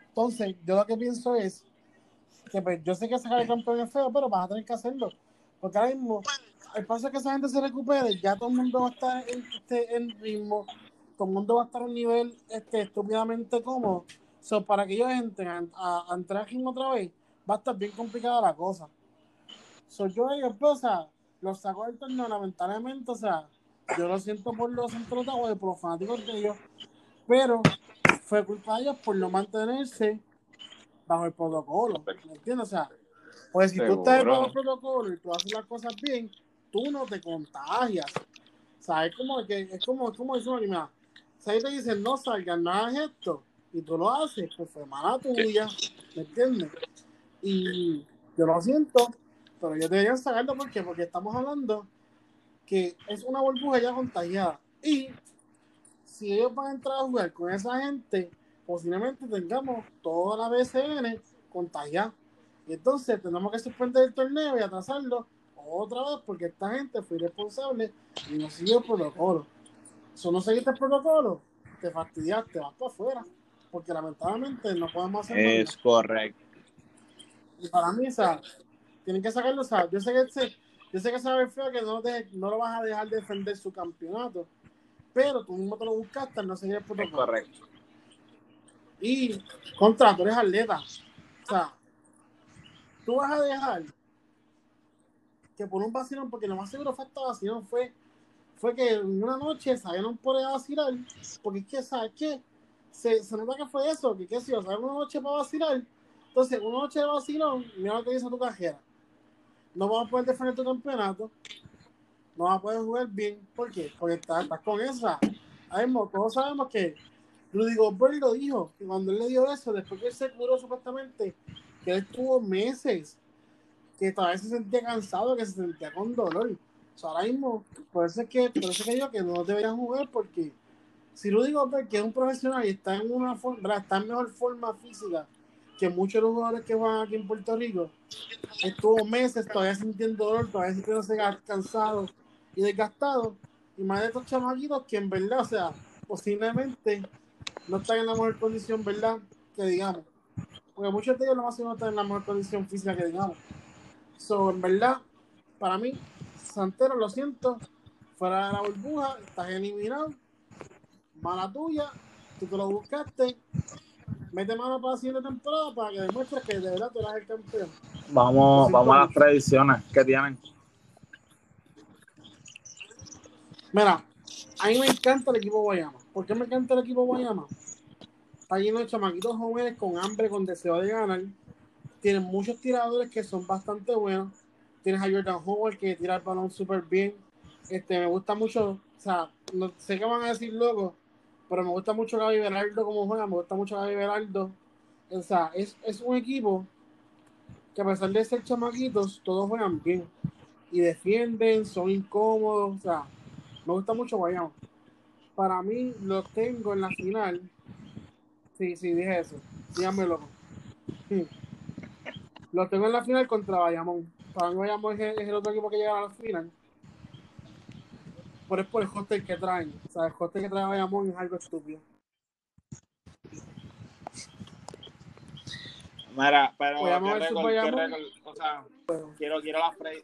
A: Entonces, yo lo que pienso es que pues, yo sé que sacar el campeón es feo, pero vas a tener que hacerlo. Porque ahora mismo, al paso que esa gente se recupere, ya todo el mundo va a estar en, este, en ritmo, todo el mundo va a estar a un nivel este, estúpidamente cómodo. So, para que ellos entren a, a- a entrar al ritmo otra vez, va a estar bien complicada la cosa. So, yo ellos, pues, o sea, los saco del torneo, lamentablemente, o sea, yo lo siento por los centros de agua y por los fanáticos de ellos, pero fue culpa de ellos por no mantenerse bajo el protocolo, ¿me entiendes? O sea, pues si tú estás bajo el protocolo y tú haces las cosas bien, tú no te contagias. O sea, es como que, es como, es como aquí, mira, si ahí te dicen no salgas, no hagas esto, y tú lo haces, pues fue mala tuya, ¿me entiendes? Y yo lo siento, pero yo debería sacarlo ¿por qué? porque estamos hablando que es una burbuja ya contagiada. Y si ellos van a entrar a jugar con esa gente, posiblemente tengamos toda la BCN contagiada. Y entonces tenemos que suspender el torneo y atrasarlo otra vez porque esta gente fue irresponsable y no siguió el protocolo. Si no seguiste el protocolo, te fastidiaste, vas para afuera. Porque lamentablemente no podemos hacer
C: Es correcto.
A: Y para mí, o sea, tienen que sacarlo, o sea, yo sé que se- yo sé que sabe feo que no, te- no lo vas a dejar defender su campeonato, pero tú mismo te lo buscaste al no seguir el protocolo.
C: correcto.
A: Y contra, tú eres atleta. O sea, tú vas a dejar que por un vacilón, porque lo más seguro fue esta vacilón, fue, fue que en una noche salieron por a vacilar, porque es que, ¿sabes qué? Se, se nota que fue eso, que qué sé yo, una noche para vacilar, entonces una noche de vacilón, mira lo que dice tu cajera. No vas a poder defender tu campeonato, no vas a poder jugar bien, ¿por qué? Porque estás, con esa. Todos sabemos que Rudy Gobert lo dijo, que cuando él le dio eso, después que él se curó supuestamente, que él estuvo meses, que todavía se sentía cansado, que se sentía con dolor. Ahora mismo, por eso es que, por eso es que digo que no deberían jugar, porque si Rudy Gobert, que es un profesional y está en una forma, está en mejor forma física que muchos de los jugadores que van aquí en Puerto Rico, estuvo meses todavía sintiendo dolor, todavía sintiéndose cansado y desgastado, y más de estos chamaquitos que en verdad, o sea, posiblemente no están en la mejor condición, ¿verdad? Que digamos. Porque muchos de ellos lo más no están en la mejor condición física que digamos. So, en verdad, para mí, Santero, lo siento, fuera de la burbuja, estás eliminado, mala tuya, tú te lo buscaste, mete mano para la siguiente temporada para que demuestres que de verdad tú eres el campeón.
C: Vamos, vamos a las predicciones que tienen.
A: Mira, a mí me encanta el equipo Guayama. ¿Por qué me encanta el equipo Guayama? Está lleno de chamaquitos jóvenes con hambre, con deseo de ganar. Tienen muchos tiradores que son bastante buenos. Tienes a Jordan Howard que tira el balón súper bien. Este, me gusta mucho, o sea, no sé qué van a decir luego, pero me gusta mucho Gaby Berardo como juega, me gusta mucho Gaby Berardo. o sea, es, es un equipo que a pesar de ser chamaquitos, todos juegan bien y defienden, son incómodos, o sea, me gusta mucho Guayama. Para mí, los tengo en la final. Sí, sí, dije eso. Díganme loco. Sí. Los tengo en la final contra Bayamón. Para mí, Bayamón es, es el otro equipo que llega a la final. Por es por el hostel que traen. O sea, el hostel que trae Bayamón es algo estúpido.
C: Mira, pero
A: Bayamón
C: ¿qué
A: versus
C: récord- qué
A: Bayamón.
C: récord? o sea, quiero, quiero las pre-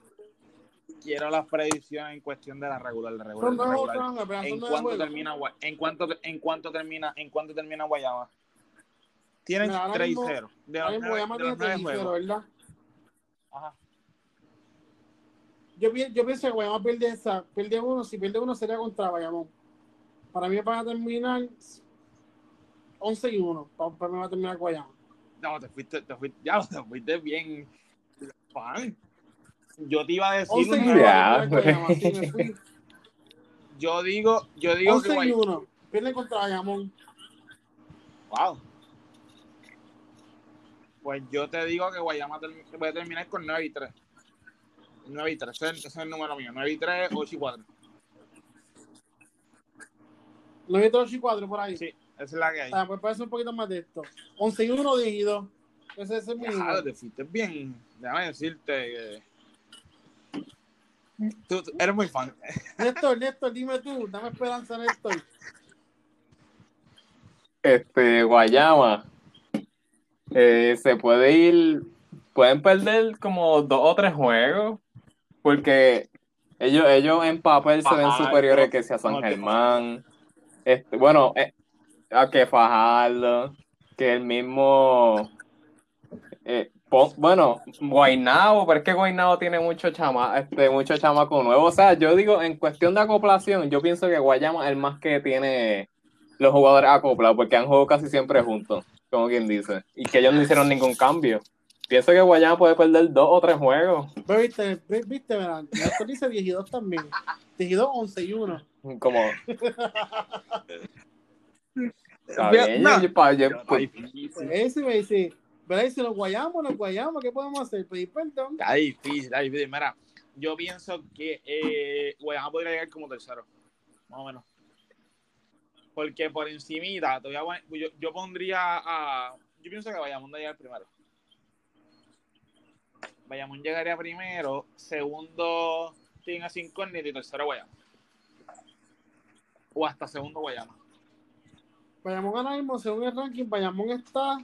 C: quiero las predicciones en cuestión de la regular, de regular, regular. ¿En cuánto termina en cuánto en cuánto termina en cuánto termina Guayama? Tienen
A: Mira, ahora
C: 3 y
A: mismo-
C: 0 de los
A: mismo
C: nueve-
A: Guayama
C: de
A: tiene
C: los nueve
A: 3 y 0,
C: juegos.
A: ¿verdad?
C: Ajá.
A: Yo, yo pienso que Guayama pierde esa, pierde uno, si pierde uno sería contra Bayamón. Para mí van a terminar 11 y 1. Para, para mí va a terminar Guayama.
C: No, te fuiste, te fuiste, ya, te fuiste bien fan. Yo te iba a decir
A: 11 y
C: una-
A: 1
B: Ya,
A: Guayama. Sí, me fui.
C: yo digo, yo digo que
A: 11 y
C: Guay-
A: 1. Pierden contra Bayamón.
C: Wow. Pues yo te digo que Guayama puede terminar con 9 y 3. 9 y 3, ese, es- ese es el número mío. 9 y 3, 8 y 4.
A: 9 8 y 4 por ahí.
C: Sí, esa es la que hay.
A: Ah, pues parece un poquito más de esto. 11 y 1, 10 y 2. Ese, ese es mi número.
C: te fuiste bien. Déjame decirte que. Tú, tú eres muy fan.
A: Néstor, Néstor, dime tú. Dame esperanza, Néstor.
B: Este, Guayama. eh, se puede ir. Pueden perder como dos o tres juegos. Porque ellos, ellos en papel se ven superiores que sea San Germán. Este, bueno, eh, a que Fajardo. Que el mismo. eh, bueno, Guainabo, pero es que Guainabo tiene mucho chama, este, mucho chamaco nuevo. O sea, yo digo, en cuestión de acoplación, yo pienso que Guayama es el más que tiene los jugadores acoplados, porque han jugado casi siempre juntos, como quien dice, y que ellos no hicieron ningún cambio. Pienso que Guayama puede perder dos o tres juegos,
A: Pero viste, vi- viste, verá. Néstor dice 10 y 2 también. 10 y 2, 11 y 1.
B: como... Está bien,
C: no.
B: yo- pa- yo- pues,
C: difícil.
A: Pues ese me dice, si nos guayamos, nos guayamos, ¿qué podemos hacer? Pedir perdón.
C: Está difícil, está difícil. Mira, yo pienso que eh, Guayama podría llegar como tercero. Más o menos. Porque por encimita, te voy a poner- yo, yo pondría a. Yo pienso que Bayamón va a llegar primero. Bayamón llegaría primero, segundo tiene sin incógnito y tercero Guayama. O hasta segundo Guayama.
A: Bayamón ahora mismo, según el ranking, Bayamón está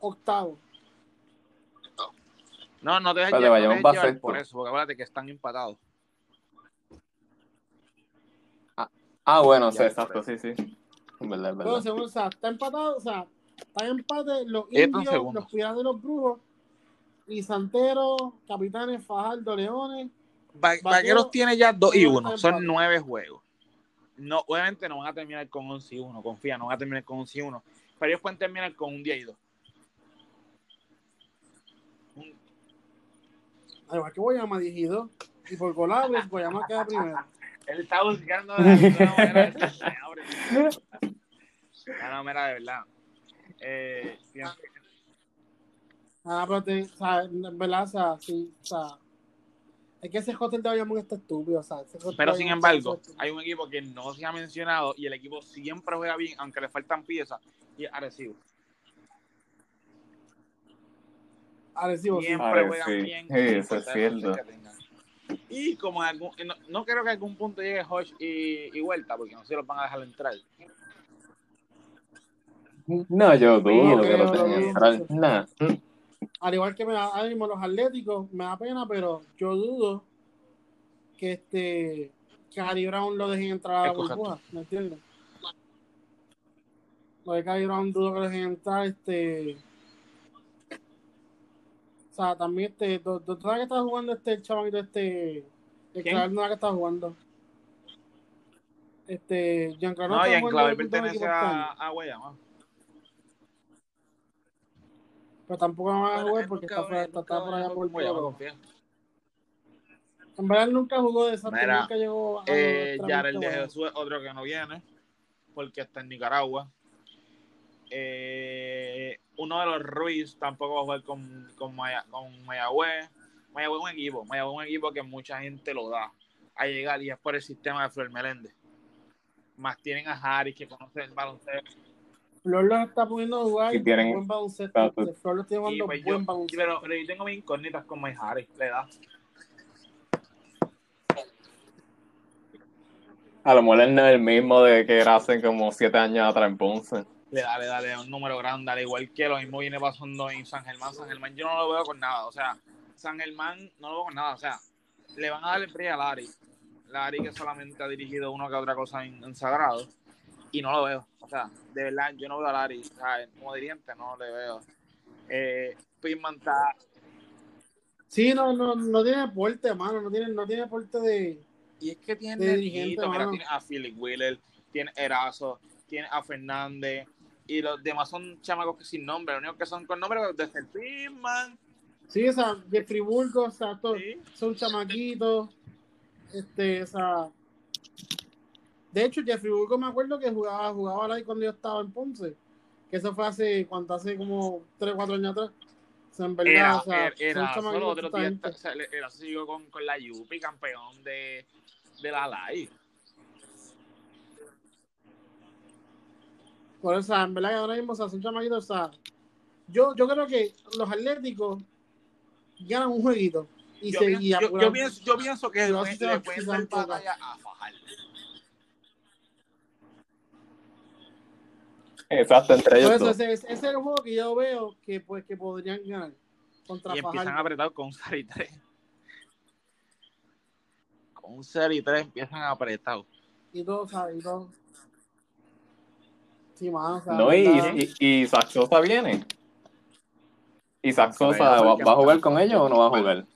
A: octavo.
C: No, no te dejes
B: Vale,
C: llevar, no
B: Bayamón
C: dejes llevar por eso, porque acuérdate que están empatados.
B: Ah, bueno, sí, exacto, sí, sí. Verdad, verdad.
A: según, o sea, está empatado, o sea, está en empate los indios, los piratas de los brujos, y Santero, Capitanes, Fajardo, Leones.
C: Va-
A: Vaquero-
C: Vaqueros tiene ya 2 y
A: Vaquero
C: 1,
A: está
C: son
A: empate.
C: 9 juegos. No, obviamente no van a terminar con 11 y 1, confía, no van a terminar con 11 y 1. Pero ellos pueden terminar con un 10 y 2.
A: Al igual que Guayama 10 y 2. Y por golables, Guayama queda primero.
C: Él está buscando la, una manera de decir, "Me abre". No, no, mira, de verdad. Eh, que-
A: Ah, pero te, o sea, en verdad, o sea, sí, o sea, es que ese hotel de Bayamón está estúpido, o sea,
C: pero sin embargo, hay un equipo que no se ha mencionado y el equipo siempre juega bien, aunque le faltan piezas, y es Arecibo.
A: Arecibo.
C: Siempre
B: Arecibo,
C: juegan
B: sí.
C: bien.
B: Sí, eso es
C: la
B: cierto.
C: posición que tengan. Y como algún, no, no creo que a algún punto llegue Hodge y, y vuelta, porque no sé si los van a dejar entrar.
B: No, yo dudo
A: No
B: que lo tengan entrar.
A: Al igual que me da mismo los atléticos, me da pena, pero yo dudo que este que Harry Brown lo dejen entrar a la burbuja, ¿me entiendes? Lo de Harry Brown dudo que lo dejen entrar, este o sea, también este, ¿tú tú sabes que está jugando este el chavalito este el. Clavel no que está jugando? Este, Giancarlo
C: No,
A: último
C: pertenece a, a Guayama.
A: Pero tampoco van a jugar porque está, fuera- está, por allá por
C: confía.
A: En verdad nunca jugó de esa
C: Mira,
A: nunca llegó a
C: Eh, Yarel de Jesús es otro que no viene, porque está en Nicaragua. Eh, uno de los Ruiz tampoco va a jugar con, con, Maya, con Mayagüez. Mayagüez es un equipo, Mayagüez es un equipo que mucha gente lo da a llegar y es por el sistema de Flor Meléndez. Más tienen a Harris que conoce el baloncesto.
A: Flor los está poniendo a jugar
B: Y tienen-
A: buen baloncesto. Flor los tiene jugando
C: pues
A: buen
C: yo,
A: baloncesto.
C: pero, pero yo tengo mis incógnitas con Mike Harris, le da.
B: A lo mejor él no es el mismo de que era hace como siete años atrás en Ponce.
C: Le da, le da, le da un número grande, al igual que lo mismo viene pasando en San Germán. San Germán yo no lo veo con nada, o sea, San Germán no lo veo con nada, o sea, le van a dar el a Lari. Lari que solamente ha dirigido una que otra cosa en, en Sagrado, y no lo veo, sea, de verdad, yo no veo a Lari, o sea, como dirigente no le veo. Eh, Pitman está,
A: Sí, no, no, no tiene aporte, mano. No tiene, no tiene aporte de.
C: y es que tiene
A: De dirigente,
C: mira, tiene a Philip Wheeler, tiene Erazo, tiene a Fernández, y los demás son chamacos que sin nombre, los únicos que son con nombre desde el Pitman,
A: Sí, o sea, de Friburgo, o sea, todos
C: sí.
A: son chamaquitos. Este, o sea. De hecho, Jeffrey Burgos me acuerdo que jugaba, jugaba ahí cuando yo estaba en Ponce. Que eso fue hace, cuánto, hace como 3 o 4 años atrás. O sea, en verdad,
C: Era,
A: o sea,
C: era, solo
A: gente.
C: o sea, era siguió con, con la Yupi, campeón de, de la LAI.
A: Por eso, en verdad que ahora mismo, o sea, son chamaquitos, o sea, yo, yo creo que los atléticos ganan un jueguito. Y
C: Yo,
A: se,
C: pienso,
A: y
C: yo, yo pienso, yo pienso que le, le pueden dar
A: todas.
C: batalla a Fajardo.
B: Exacto, entre
A: Por
B: ellos
A: eso,
B: dos.
A: ese, ese es el juego que yo veo que, pues, que podrían ganar contra
C: Y empiezan
A: Fajardo.
C: apretados con un 0 y 3. Con un 0 y 3 empiezan apretados.
A: Y todo, ¿sabes? Y todo. Sí, sea,
B: No, y,
A: ¿verdad?
B: y, y Isaac Sosa viene. Sosa,
C: ya
B: ¿va, va a jugar
C: no-
B: con ellos o no va a jugar?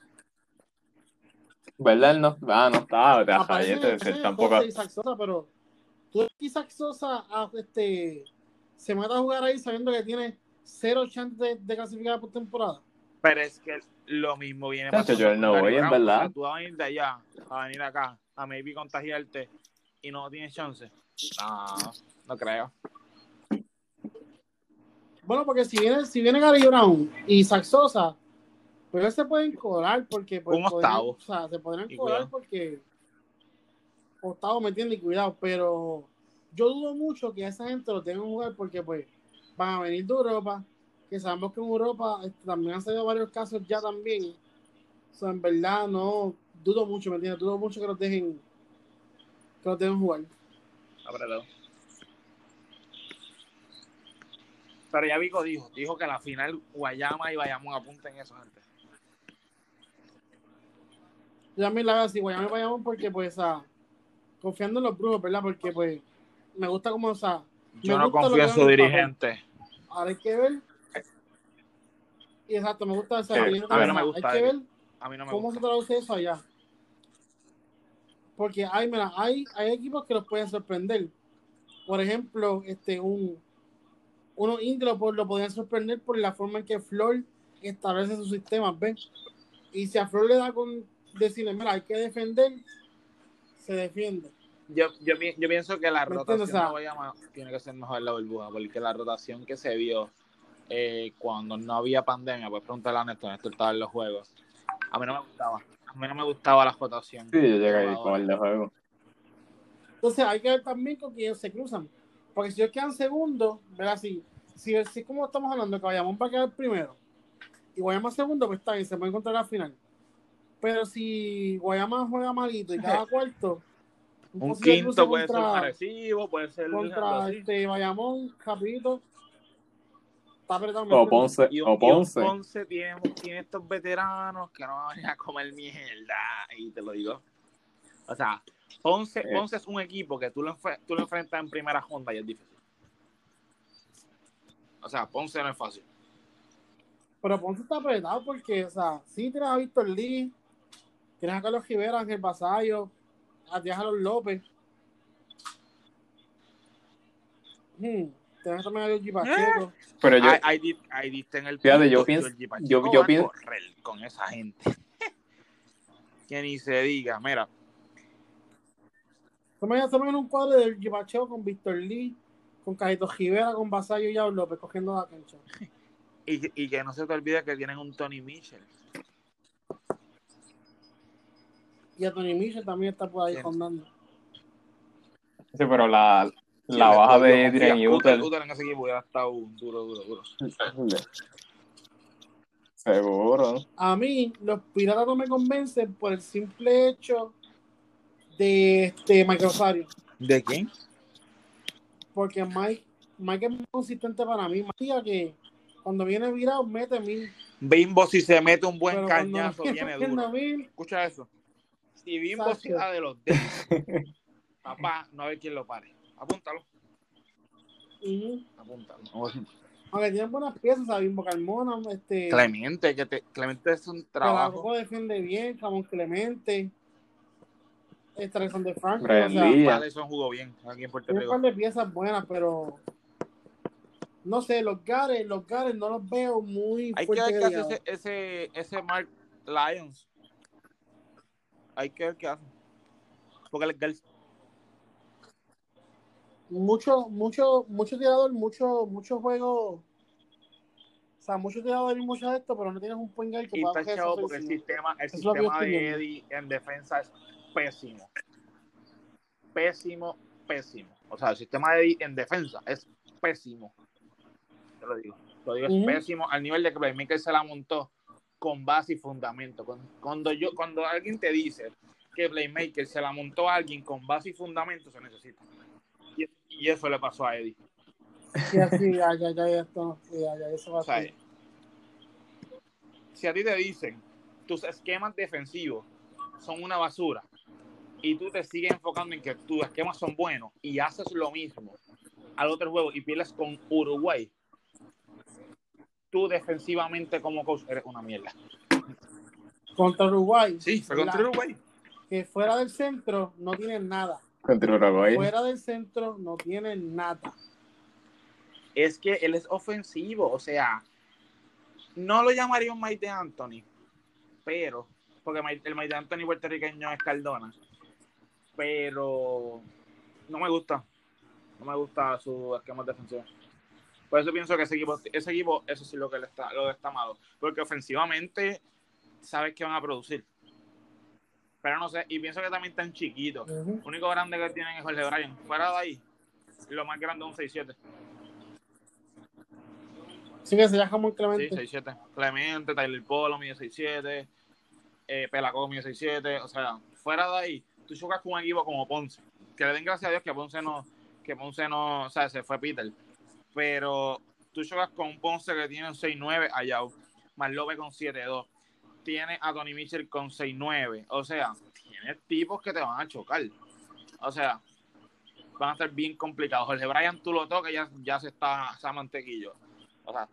B: ¿Verdad? Él no, ah, no está,
A: Aparece el
B: tampoco.
A: Sosa, pero tú Isaac Sosa ah, este, se mete a jugar ahí sabiendo que tiene cero chance de, de clasificar por temporada.
C: Pero es que lo mismo viene pasando
B: yo no voy, en verdad.
C: Tú vas a venir de allá a venir acá a maybe contagiarte y no tienes chance. No, no creo.
A: Bueno, porque si viene, si viene Gary Brown y Isaac Sosa, pues se pueden colar porque pues,
C: Un
A: podrían-
C: octavo.
A: o sea, se podrían
C: cuidado.
A: porque octavo me entiende y cuidado, pero yo dudo mucho que a esa gente lo tengan que jugar porque pues van a venir de Europa, que sabemos que en Europa este, también han salido varios casos ya también. O sea, en verdad no dudo mucho, ¿me entiendes? Dudo mucho que los dejen que los dejen jugar.
C: Apretado. Pero ya Vico dijo, dijo que la final Guayama y Bayamón apunten eso, gente.
A: Yo también la veo así, Guayama y Bayamón, porque pues, ah, confiando en los brujos, ¿verdad? Porque pues, me gusta como, o sea,
C: Yo
A: Me
C: no confío en su dirigente.
A: ahora hay que ver. Y exacto, me gusta esa
B: Sí,
A: dirigente,
C: a mí no me gusta
A: Hay que ver
C: A mí no me
A: cómo
C: gusta.
A: se traduce eso allá. Porque hay, mira, hay, hay equipos que los pueden sorprender. Por ejemplo, este, un, unos indios lo, lo podrían sorprender por la forma en que Flor establece sus sistemas, ¿ves? Y si a Flor le da con decirle, mira, hay que defender, se defiende.
C: Yo, yo, pi- yo pienso que la
A: ¿Me
C: rotación
A: entiendes? O sea-
C: de Guayama tiene que ser mejor la burbuja, porque la rotación que se vio eh, cuando no había pandemia, pues preguntarle a Néstor, Néstor estaba en los juegos. A mí no me gustaba. A mí no me gustaba la rotación.
B: Sí, yo llegué ahí con el de juego.
A: Entonces hay que ver también con quién se cruzan. Porque si ellos quedan segundos, ¿verdad? Si, si, si como estamos hablando, que Bayamón va a quedar primero y Guayama segundo, pues está bien, se puede encontrar al final. Pero si Guayama juega malito y cada cuarto,
C: Un quinto puede ser
A: contra,
C: parecido, puede ser
A: contra este Bayamón, rapidito. Está apretado.
B: O Ponce,
C: Y un,
B: o
C: y un
B: Ponce.
C: Ponce tiene, tiene estos veteranos que no van a venir a comer mierda, y te lo digo. O sea, Ponce,
B: Eh.
C: Ponce es un equipo que tú lo, tú lo enfrentas en primera ronda y es difícil. O sea, Ponce no es fácil.
A: Pero Ponce está apretado porque, o sea, sí tienes a Víctor Lee, tienes a Carlos Rivera, Ángel Basayo, a Díaz López. Hmm, Tienes también a Giorgi Pacheco.
B: Pero yo,
C: Ahí, ahí, di- ahí diste en el
B: Fíjate, yo pienso-
C: Georgie Pacheco
B: yo- yo
C: va a
B: pienso-
C: correr con esa gente. que ni se diga, mira,
A: Estamos en un cuadro de Pacheco con Víctor Lee, con Cajito Rivera, con Basayo y Yao López cogiendo la cancha.
C: Y, y que no se te olvide que tienen un Tony Mitchell.
A: Y a Tony Mitchell también está por ahí rondando.
B: Sí, pero la, la baja de. Adrian
C: Uter-
B: Uter.
C: En ese equipo hubiera estado duro, duro, duro.
B: Seguro.
A: A mí, los piratas no me convencen por el simple hecho de este Mike Rosario.
C: ¿De quién?
A: Porque Mike, Mike es muy consistente para mí. Mike diga que cuando viene virado, mete mil.
C: Bimbo, si se mete un buen
A: Pero
C: cañazo, viene
A: mete
C: duro.
A: mil,
C: Escucha eso.
A: Sacho.
C: se da de los dedos, papá, no hay quien lo pare. Apúntalo, apúntalo.
A: aunque tienen buenas piezas, a Bimbo Carmona, este,
C: Clemente, que te, Clemente es un trabajo.
A: Pelagogo defiende bien, Camón Clemente, Alexander Franklin,
B: Brian
A: o sea.
C: Allison jugó bien aquí en Puerto
A: tiene un
C: Rico.
A: par de piezas buenas, pero no sé, los Gares, los Gares no los veo muy
C: Hay que ver qué hace ese, ese, ese Mark Lyons. Hay que ver qué hace. Porque el
A: mucho, mucho, mucho tirador, mucho, mucho juego. O sea, mucho tirador y mucho de esto, pero no tienes un point guard que
C: y
A: pueda
C: está chavo porque el sistema, el sistema de. Eddie en defensa es pésimo. Pésimo, pésimo. O sea, el sistema de Eddie en defensa es pésimo. Te lo digo. Lo digo, es pésimo al nivel de que Playmaker se la montó con base y fundamento. Cuando, yo, cuando alguien te dice que Playmaker se la montó a alguien con base y fundamento, se necesita. Y, y eso le pasó a Eddie.
A: Sí, así, ya, ya, esto, ya, ya, eso va
C: O sea, si a ti te dicen tus esquemas defensivos son una basura y tú te sigues enfocando en que tus esquemas son buenos y haces lo mismo al otro juego y pierdes con Uruguay, tú defensivamente como coach eres una mierda.
A: Contra Uruguay.
C: Sí, fue contra
A: la-
C: Uruguay.
A: Que fuera del centro no tienen nada.
B: Contra Uruguay.
A: Fuera del centro no tienen nada.
C: Es que él es ofensivo, o sea, no lo llamaría un Mike de Anthony, pero, porque el Mike de Anthony puertorriqueño es Cardona, pero no me gusta, no me gusta su esquema defensivo. Por eso pienso que ese equipo, ese equipo, eso sí lo que le está, lo está malo, porque ofensivamente sabes que van a producir. Pero no sé, y pienso que también están chiquitos.
A: Ujú.
C: Lo único grande que tienen es Jorge Bryan. Fuera de ahí, lo más grande es un 6-7.
A: Así que se llama muy
C: Sí,
A: Clemente.
C: 6-7. Clemente, Tyler Polo mide 6-7. Eh, Pelacó mide 6-7. O sea, fuera de ahí, tú chocas con un equipo como Ponce. Que le den gracias a Dios que Ponce no, que Ponce no, o sea, se fue Peter. Pero tú chocas con un Ponce que tiene un 6-9 allá. Más López con 7-2. Tiene a Tony Mitchell con 6-9. O sea, tienes tipos que te van a chocar. O sea, van a estar bien complicados. Jorge Bryan, tú lo tocas, ya, ya se está, se mantequillo. O sea,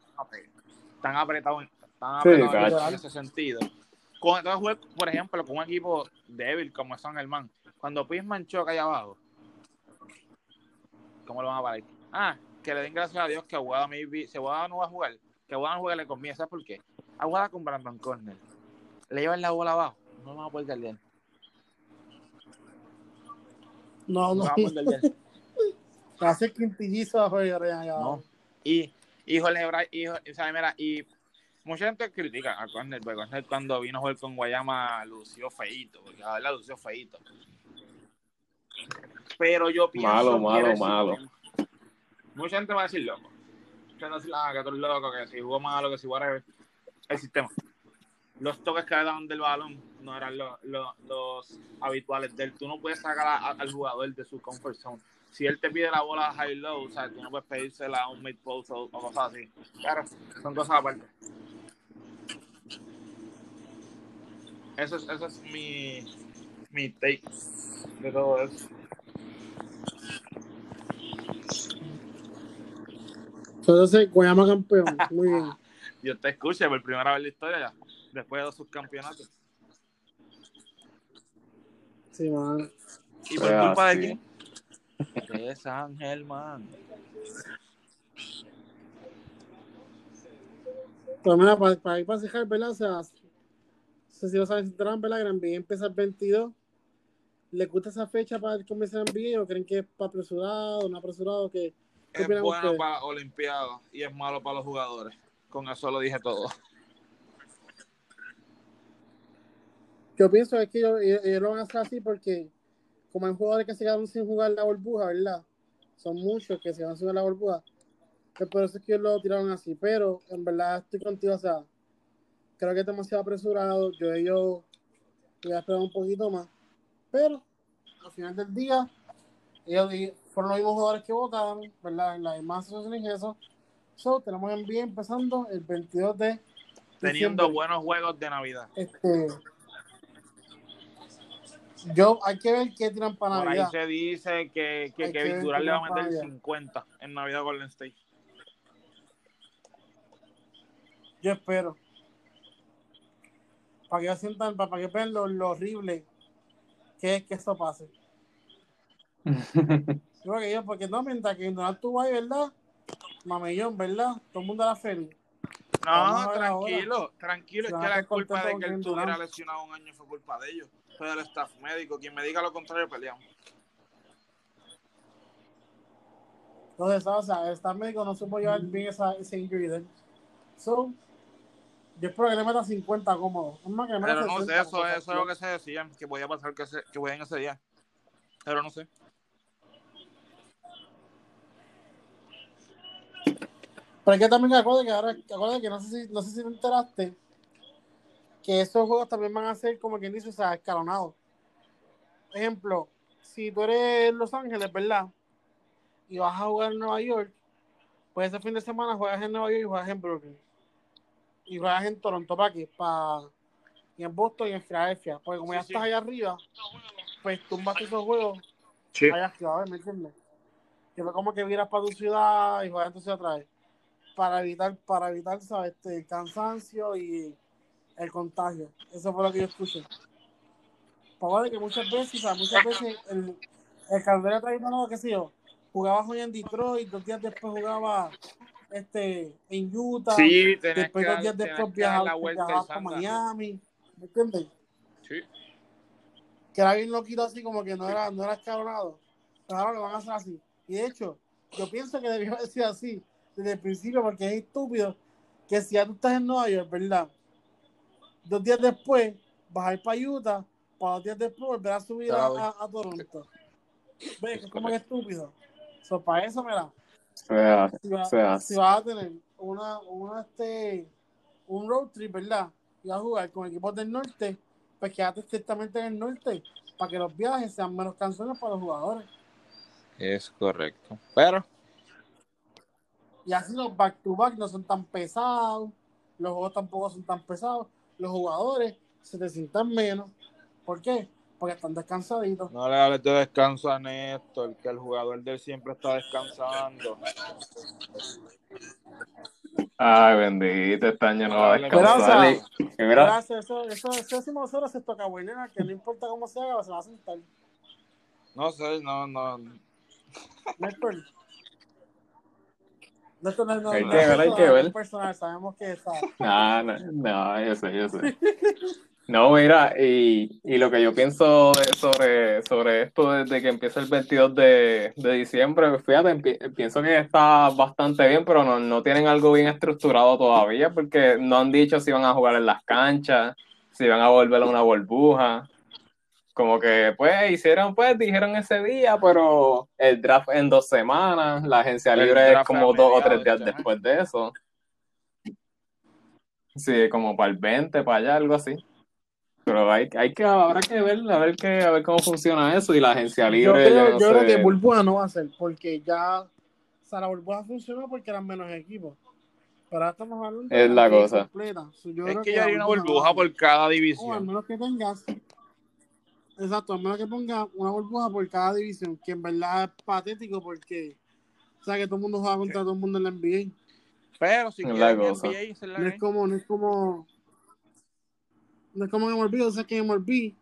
C: están apretados, están apretados en ese sentido. Con, entonces, juega, por ejemplo, con un equipo débil como es San Germán, cuando Pisman choca allá abajo, ¿cómo lo van a parar? Ah, que le den gracias a Dios que Aguada, maybe, si Aguada no va a jugar, que Aguada no juegue le conviene, ¿sabes por qué? Aguada con Brandon Corner, le llevan la bola abajo, no van a poder guardiar.
A: No,
C: No
A: no.
C: van a poder.
A: Hace quintillizo a
C: No. Y, y Jorge Bray, y, o sea, mira, y mucha gente critica a Corner, porque Corner cuando vino a jugar con Guayama lució feíto, porque la verdad lució feíto. Pero yo pienso
B: Malo,
C: que
B: malo, malo.
C: sistema- Mucha gente va a decir loco. Que no decir, ah, que tú eres loco, que si jugó malo, que si whatever. El sistema. Los toques que le daban del balón no eran los, los- habituales de. Tú no puedes sacar a- a- al jugador de su comfort zone. Si él te pide la bola high-low, o sea, tú no puedes pedírsela a un mid-post o, o cosas así. Claro, son cosas aparte. Eso es, eso es mi, mi take de todo eso.
A: Entonces, Guayama campeón. Muy bien.
C: Yo te escuché por primera vez en la historia ya, después de dos subcampeonatos.
A: Sí, man.
C: ¿Y por culpa de quién? De San Germán.
A: Pero mira, para, para ir para cejar, ¿verdad? O sea, no sé si lo saben, si entraron, ¿verdad? Que la NBA empieza el 22. ¿Les gusta esa fecha para el comienzo del NBA o creen que es para apresurado, no apresurado? ¿Qué, qué
C: Es bueno para Olimpiadas y es malo para los jugadores. Con eso lo dije todo.
A: Yo pienso es que ellos, lo van a hacer así porque como hay jugadores que se quedaron sin jugar la burbuja, ¿verdad? Son muchos que se van a subir la burbuja. Pues por eso es que ellos lo tiraron así. Pero en verdad estoy contigo, o sea, creo que es demasiado apresurado. Yo ellos voy a esperar un poquito más. Pero al final del día, ellos fueron los mismos jugadores que votaron, ¿verdad? En las demás asociaciones y eso. So, tenemos en bien empezando el 22 de
C: Teniendo
A: diciembre.
C: buenos juegos de Navidad.
A: Este, yo, hay que ver qué tiran para
C: Por ahí
A: Navidad.
C: se dice que, que
A: que
C: Durant
A: qué
C: le va a meter
A: allá.
C: 50 en Navidad Golden State.
A: Yo espero. Para que sientan, para, para que vean lo, lo horrible que es que esto pase. Yo creo que yo, porque no, mientras que Donald estuvo ahí, ¿verdad? Mamellón, ¿verdad? Todo el mundo era feliz. A
C: No, tranquilo, tranquilo. Es que
A: a
C: la culpa de que él
A: Durant.
C: lesionado un año fue culpa de ellos. Fue del staff médico. Quien me diga lo contrario, peleamos.
A: Entonces, o sea, el staff médico no supo llevar bien esa, ese injury de él. So, yo espero que le meta 50 cómodo. Es más que le meta
C: Pero no sé,
A: 60,
C: eso, eso es lo que se decía, que podía pasar que, se, que voy en ese día. Pero no sé.
A: Pero hay que también acuérdate que ahora, acuérdate que no sé si, no sé si te enteraste, que esos juegos también van a ser como quien dice, o sea, escalonados. Ejemplo, si tú eres Los Ángeles, ¿verdad? Y vas a jugar en Nueva York, pues ese fin de semana juegas en Nueva York y juegas en Brooklyn. Y juegas en Toronto, ¿para qué? Pa- y en Boston y en Filadelfia. Porque como
C: Sí,
A: ya
C: sí.
A: estás allá arriba, pues tumbas esos juegos
C: Sí.
A: allá arriba. ¿me entiendes? Que fue como que vieras para tu ciudad y juegas en tu ciudad otra vez. Para evitar, para evitar, ¿sabes? Este, el cansancio y el contagio. Eso fue lo que yo escuché. Para que muchas veces, sea, muchas veces el, el Caldera tradicional, qué sé yo, jugaba hoy en Detroit, dos días después jugaba este, en Utah,
C: Sí, que,
A: después dos días después viajaba,
C: zángano.
A: Miami, ¿me entiendes?
C: Sí.
A: que era bien loquito así como que no era, no era escalonado. Pero ahora lo van a hacer así. Y de hecho, yo pienso que debió haber sido así desde el principio porque es estúpido que si ya tú estás en Nueva York, ¿verdad? Dos días después vas a ir para Utah, para dos días después volver a subir a,
C: Claro.
A: a- a Toronto. ¿Ves? Que es como que estúpido. So, para eso, mira, si, va-
B: o sea,
A: si vas a tener una, una este, un road trip, ¿verdad? Y vas a jugar con equipos del norte, pues quédate estrictamente en el norte para que los viajes sean menos cansones para los jugadores.
C: Es correcto. Pero,
A: Y así los back to back no son tan pesados, los juegos tampoco son tan pesados, los jugadores se te sientan menos. ¿Por qué? Porque están descansaditos.
C: no le hables de descanso a Néstor, que el jugador de él siempre está descansando.
B: ay, bendito, este año no va a
C: Pero,
B: descansar.
A: Gracias, eso, eso, eso decimos nosotros, se toca buena, que no importa cómo se haga, se va a sentar.
C: No sé, no, no.
A: Néstor. Néstor no, no,
B: Hay
A: no
B: que
A: es
B: ver, hay que
A: no
B: ver.
A: personal, sabemos que está.
B: no, no, no, yo sé, yo sé. No, mira, y, y lo que yo pienso sobre, sobre esto desde que empieza el 22 de, de diciembre, fíjate, pienso que está bastante bien, pero no, no tienen algo bien estructurado todavía, porque no han dicho si van a jugar en las canchas, si van a volver a una burbuja. Como que, pues, hicieron, pues, dijeron ese día, pero el draft en dos semanas, la agencia
C: El
B: libre es como dos o tres días después de eso. Sí, como para el 20, para allá, algo así. Pero hay, hay que, habrá que ver, a ver qué, a ver cómo funciona eso y la agencia
A: Yo
B: libre,
A: creo,
B: yo no
A: yo creo que burbuja no va a ser, porque ya, o sea, la burbuja funcionó porque eran menos equipos. Pero ahora estamos hablando
B: Es la
A: de
B: cosa.
A: completa. So, yo
C: Es
A: creo
C: que
A: la
C: haría una burbuja por cada
A: O al
C: división.
A: menos que tengas, exacto, al menos que ponga una burbuja por cada división, que en verdad es patético porque, o sea, que todo el mundo juega contra todo el mundo en la NBA.
C: Pero si
B: Es la
C: quieren
B: cosa.
C: NBA, es la
A: No es como, no es como, no es como en MLB, o sea que en MLB,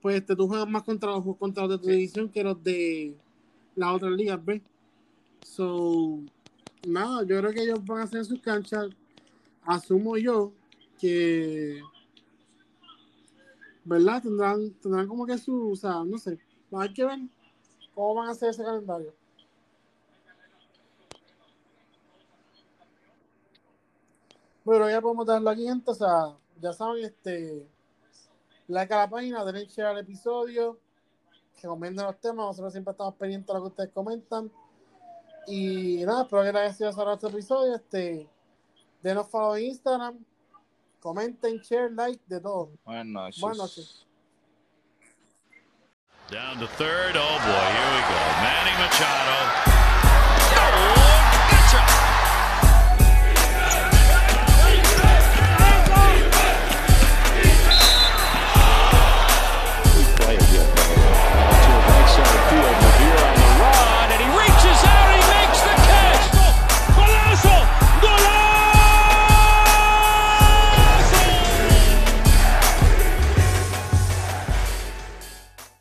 A: pues este, tú juegas más contra los, contra los de tu
C: Sí.
A: división que los de las otras ligas, ¿ves? So, nada, yo creo que ellos van a hacer sus canchas. Asumo yo que, ¿verdad? Tendrán, tendrán como que su, o sea, no sé, hay que ver cómo van a hacer ese calendario. Pero ya podemos dejarlo aquí, gente. O sea, ya saben, este. Like a la página, denle share al episodio. Que comenten los temas. Nosotros siempre estamos pendientes de lo que ustedes comentan. Y nada, espero que les haya sido este episodio. Este. Denos follow en Instagram. Comenten, share, like, de todo.
C: Buenas noches.
A: Buenas noches.
D: Down to third. Oh boy, here we go. Manny Machado